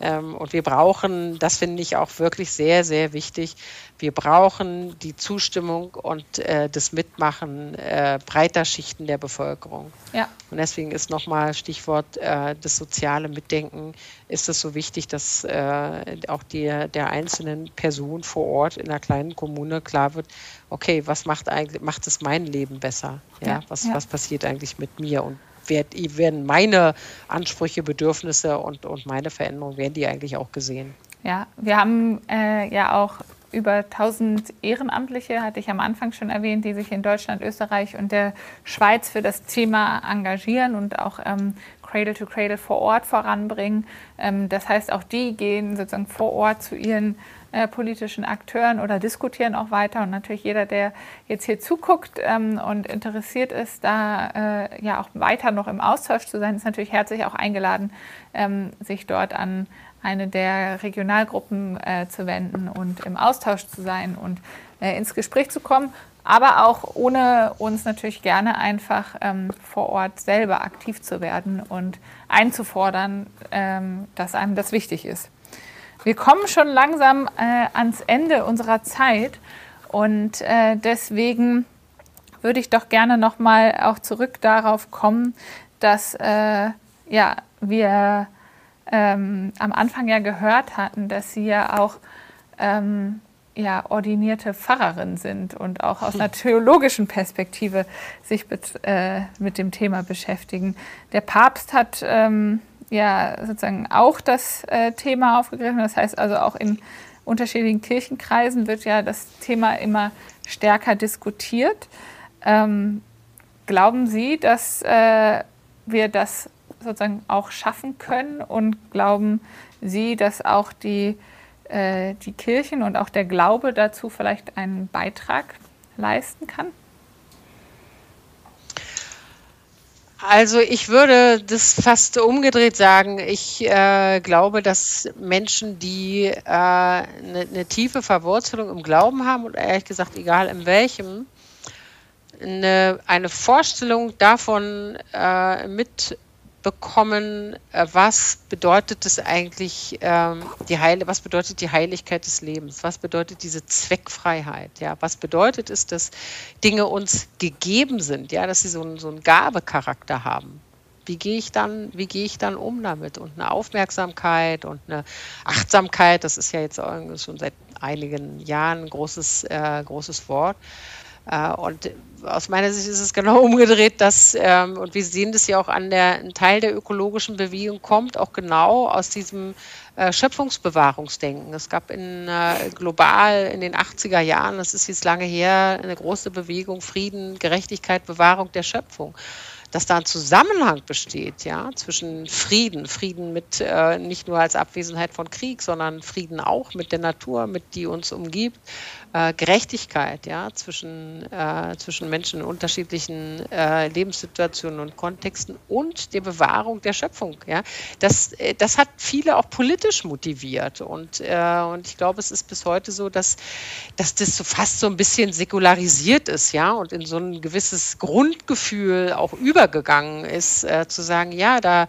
ähm, und wir brauchen, das finde ich auch wirklich sehr, sehr wichtig, wir brauchen die Zustimmung und äh, das Mitmachen äh, breiter Schichten der Bevölkerung. Ja. Und deswegen ist nochmal Stichwort äh, das soziale Mitdenken, ist es so wichtig, dass äh, auch die, der einzelnen Person vor Ort in einer kleinen Kommune klar wird, okay, was macht eigentlich, macht es mein Leben besser? Ja, ja was, ja. was passiert eigentlich mit mir? Und werden meine Ansprüche, Bedürfnisse und, und meine Veränderungen, werden die eigentlich auch gesehen? Ja, wir haben äh, ja auch über 1000 Ehrenamtliche, hatte ich am Anfang schon erwähnt, die sich in Deutschland, Österreich und der Schweiz für das Thema engagieren und auch ähm, Cradle to Cradle vor Ort voranbringen. Ähm, das heißt, auch die gehen sozusagen vor Ort zu ihren äh, politischen Akteuren oder diskutieren auch weiter. Und natürlich jeder, der jetzt hier zuguckt ähm, und interessiert ist, da äh, ja auch weiter noch im Austausch zu sein, ist natürlich herzlich auch eingeladen, ähm, sich dort an eine der Regionalgruppen äh, zu wenden und im Austausch zu sein und äh, ins Gespräch zu kommen, aber auch ohne uns natürlich gerne einfach ähm, vor Ort selber aktiv zu werden und einzufordern, ähm, dass einem das wichtig ist. Wir kommen schon langsam äh, ans Ende unserer Zeit und äh, deswegen würde ich doch gerne nochmal auch zurück darauf kommen, dass äh, ja, wir ähm, am Anfang ja gehört hatten, dass Sie ja auch ähm, ja, ordinierte Pfarrerin sind und auch aus *laughs* einer theologischen Perspektive sich mit, äh, mit dem Thema beschäftigen. Der Papst hat ähm, ja sozusagen auch das äh, Thema aufgegriffen. Das heißt also auch in unterschiedlichen Kirchenkreisen wird ja das Thema immer stärker diskutiert. Ähm, glauben Sie, dass äh, wir das sozusagen auch schaffen können und glauben Sie, dass auch die, äh, die Kirchen und auch der Glaube dazu vielleicht einen Beitrag leisten kann? Also ich würde das fast umgedreht sagen. Ich äh, glaube, dass Menschen, die eine äh, ne, ne tiefe Verwurzelung im Glauben haben und ehrlich gesagt, egal in welchem, eine, eine Vorstellung davon äh, mit bekommen, äh, was bedeutet es eigentlich, ähm, die Heil was bedeutet die Heiligkeit des Lebens? Was bedeutet diese Zweckfreiheit? Ja, was bedeutet es, dass Dinge uns gegeben sind? Ja, dass sie so einen, so einen Gabecharakter haben. Wie gehe ich dann, wie gehe ich dann um damit? Und eine Aufmerksamkeit und eine Achtsamkeit, das ist ja jetzt schon seit einigen Jahren ein großes, äh, großes Wort. Äh, und aus meiner Sicht ist es genau *laughs* umgedreht, dass, ähm, und wir sehen das ja auch an der, ein Teil der ökologischen Bewegung kommt auch genau aus diesem äh, Schöpfungsbewahrungsdenken. Es gab in, äh, global in den 80er Jahren, das ist jetzt lange her, eine große Bewegung Frieden, Gerechtigkeit, Bewahrung der Schöpfung dass da ein Zusammenhang besteht, ja, zwischen Frieden, Frieden mit äh, nicht nur als Abwesenheit von Krieg, sondern Frieden auch mit der Natur, mit die uns umgibt, äh, Gerechtigkeit, ja, zwischen, äh, zwischen Menschen in unterschiedlichen äh, Lebenssituationen und Kontexten und der Bewahrung der Schöpfung, ja. Das, äh, das hat viele auch politisch motiviert und, äh, und ich glaube, es ist bis heute so, dass, dass das so fast so ein bisschen säkularisiert ist, ja, und in so ein gewisses Grundgefühl auch über übergegangen ist, äh, zu sagen, ja, da,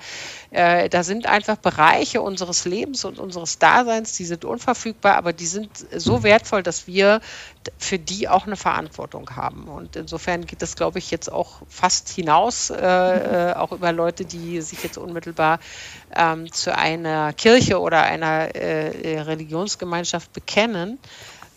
da sind einfach Bereiche unseres Lebens und unseres Daseins, die sind unverfügbar, aber die sind so wertvoll, dass wir für die auch eine Verantwortung haben. Und insofern geht das, glaube ich, jetzt auch fast hinaus, äh, äh auch über Leute, die sich jetzt unmittelbar ähm, zu einer Kirche oder einer äh, Religionsgemeinschaft bekennen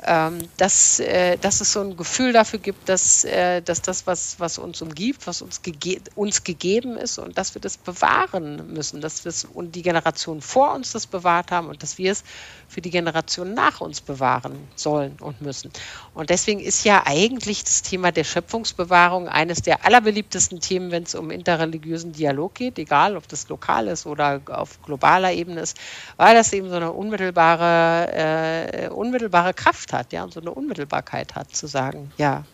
ähm, dass, äh, dass es so ein Gefühl dafür gibt, dass, äh, dass das, was, was uns umgibt, was uns, gege uns gegeben ist und dass wir das bewahren müssen, dass wir es und die Generationen vor uns das bewahrt haben und dass wir es für die Generation nach uns bewahren sollen und müssen. Und deswegen ist ja eigentlich das Thema der Schöpfungsbewahrung eines der allerbeliebtesten Themen, wenn es um interreligiösen Dialog geht, egal ob das lokal ist oder auf globaler Ebene ist, weil das eben so eine unmittelbare, äh, unmittelbare Kraft hat, ja, und so eine Unmittelbarkeit hat, zu sagen, ja,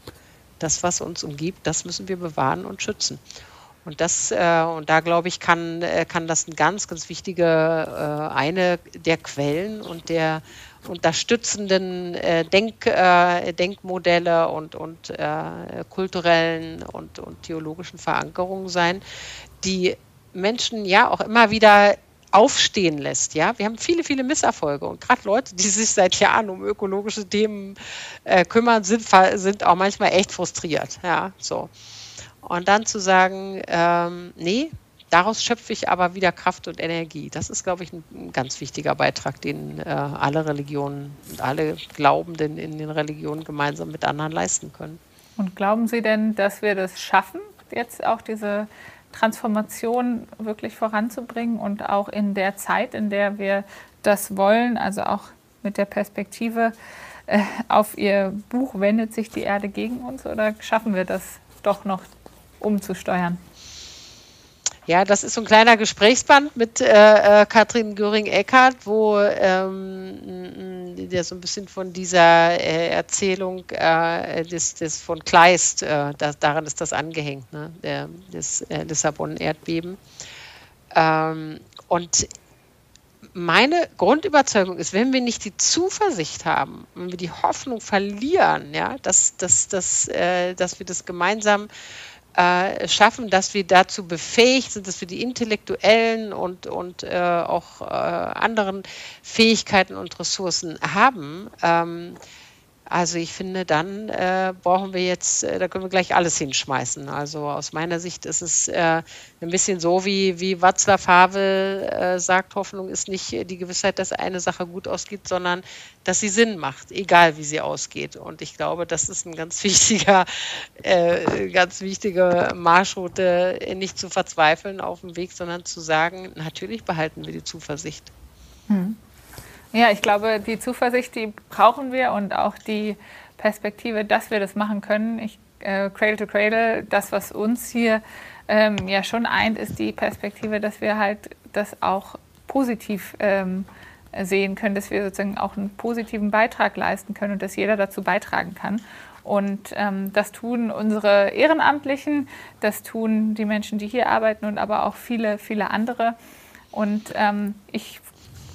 das, was uns umgibt, das müssen wir bewahren und schützen. Und das, äh, und da glaube ich, kann, äh, kann das ein ganz, ganz wichtige, äh, eine der Quellen und der unterstützenden äh, Denk, äh, Denkmodelle und, und äh, kulturellen und, und theologischen Verankerungen sein, die Menschen ja auch immer wieder aufstehen lässt. Ja, wir haben viele, viele Misserfolge und gerade Leute, die sich seit Jahren um ökologische Themen äh, kümmern, sind, sind auch manchmal echt frustriert. Ja, so. Und dann zu sagen, ähm, nee, daraus schöpfe ich aber wieder Kraft und Energie. Das ist, glaube ich, ein, ein ganz wichtiger Beitrag, den äh, alle Religionen und alle Glaubenden in den Religionen gemeinsam mit anderen leisten können. Und glauben Sie denn, dass wir das schaffen, jetzt auch diese Transformation wirklich voranzubringen und auch in der Zeit, in der wir das wollen, also auch mit der Perspektive äh, auf Ihr Buch wendet sich die Erde gegen uns oder schaffen wir das doch noch umzusteuern? Ja, das ist so ein kleiner Gesprächsband mit äh, äh Katrin Göring-Eckardt, wo ähm, der so ein bisschen von dieser äh, Erzählung äh, des, des von Kleist, äh, das, daran ist das angehängt, ne, der, des äh, Lissabon-Erdbeben. Ähm, und meine Grundüberzeugung ist, wenn wir nicht die Zuversicht haben, wenn wir die Hoffnung verlieren, ja, dass, dass, dass, dass wir das gemeinsam äh, schaffen, dass wir dazu befähigt sind, dass wir die intellektuellen und, und äh, auch äh, anderen Fähigkeiten und Ressourcen haben, ähm, Also ich finde, dann äh, brauchen wir jetzt, äh, da können wir gleich alles hinschmeißen. Also aus meiner Sicht ist es äh, ein bisschen so, wie, wie Václav Havel äh, sagt, Hoffnung ist nicht die Gewissheit, dass eine Sache gut ausgeht, sondern dass sie Sinn macht, egal wie sie ausgeht. Und ich glaube, das ist ein ganz *laughs* wichtiger, äh, ganz wichtige Marschroute, nicht zu verzweifeln auf dem Weg, sondern zu sagen, natürlich behalten wir die Zuversicht. Hm. Ja, ich glaube, die Zuversicht, die brauchen wir und auch die Perspektive, dass wir das machen können. Ich, äh, Cradle to Cradle, das, was uns hier ähm, ja schon eint, ist die Perspektive, dass wir halt das auch positiv ähm, sehen können, dass wir sozusagen auch einen positiven Beitrag leisten können und dass jeder dazu beitragen kann. Und ähm, das tun unsere Ehrenamtlichen, das tun die Menschen, die hier arbeiten und aber auch viele, viele andere. Und ähm, ich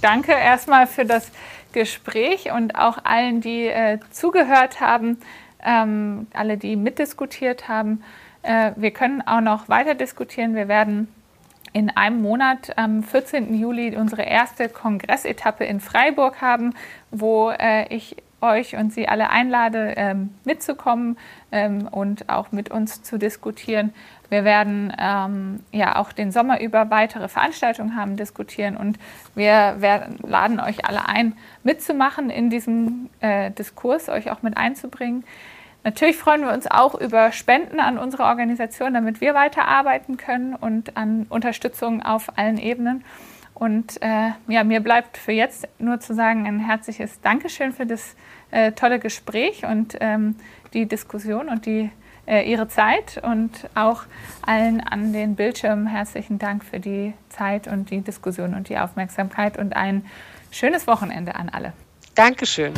danke erstmal für das Gespräch und auch allen, die äh, zugehört haben, ähm, alle, die mitdiskutiert haben. Äh, wir können auch noch weiter diskutieren. Wir werden in einem Monat am 14. Juli unsere erste Kongressetappe in Freiburg haben, wo äh, ich euch und Sie alle einlade, ähm, mitzukommen ähm, und auch mit uns zu diskutieren. Wir werden ähm, ja auch den Sommer über weitere Veranstaltungen haben, diskutieren und wir werden, laden euch alle ein, mitzumachen in diesem äh, Diskurs, euch auch mit einzubringen. Natürlich freuen wir uns auch über Spenden an unsere Organisation, damit wir weiterarbeiten können und an Unterstützung auf allen Ebenen. Und äh, ja, mir bleibt für jetzt nur zu sagen ein herzliches Dankeschön für das äh, tolle Gespräch und ähm, die Diskussion und die, Ihre Zeit und auch allen an den Bildschirmen herzlichen Dank für die Zeit und die Diskussion und die Aufmerksamkeit und ein schönes Wochenende an alle. Dankeschön.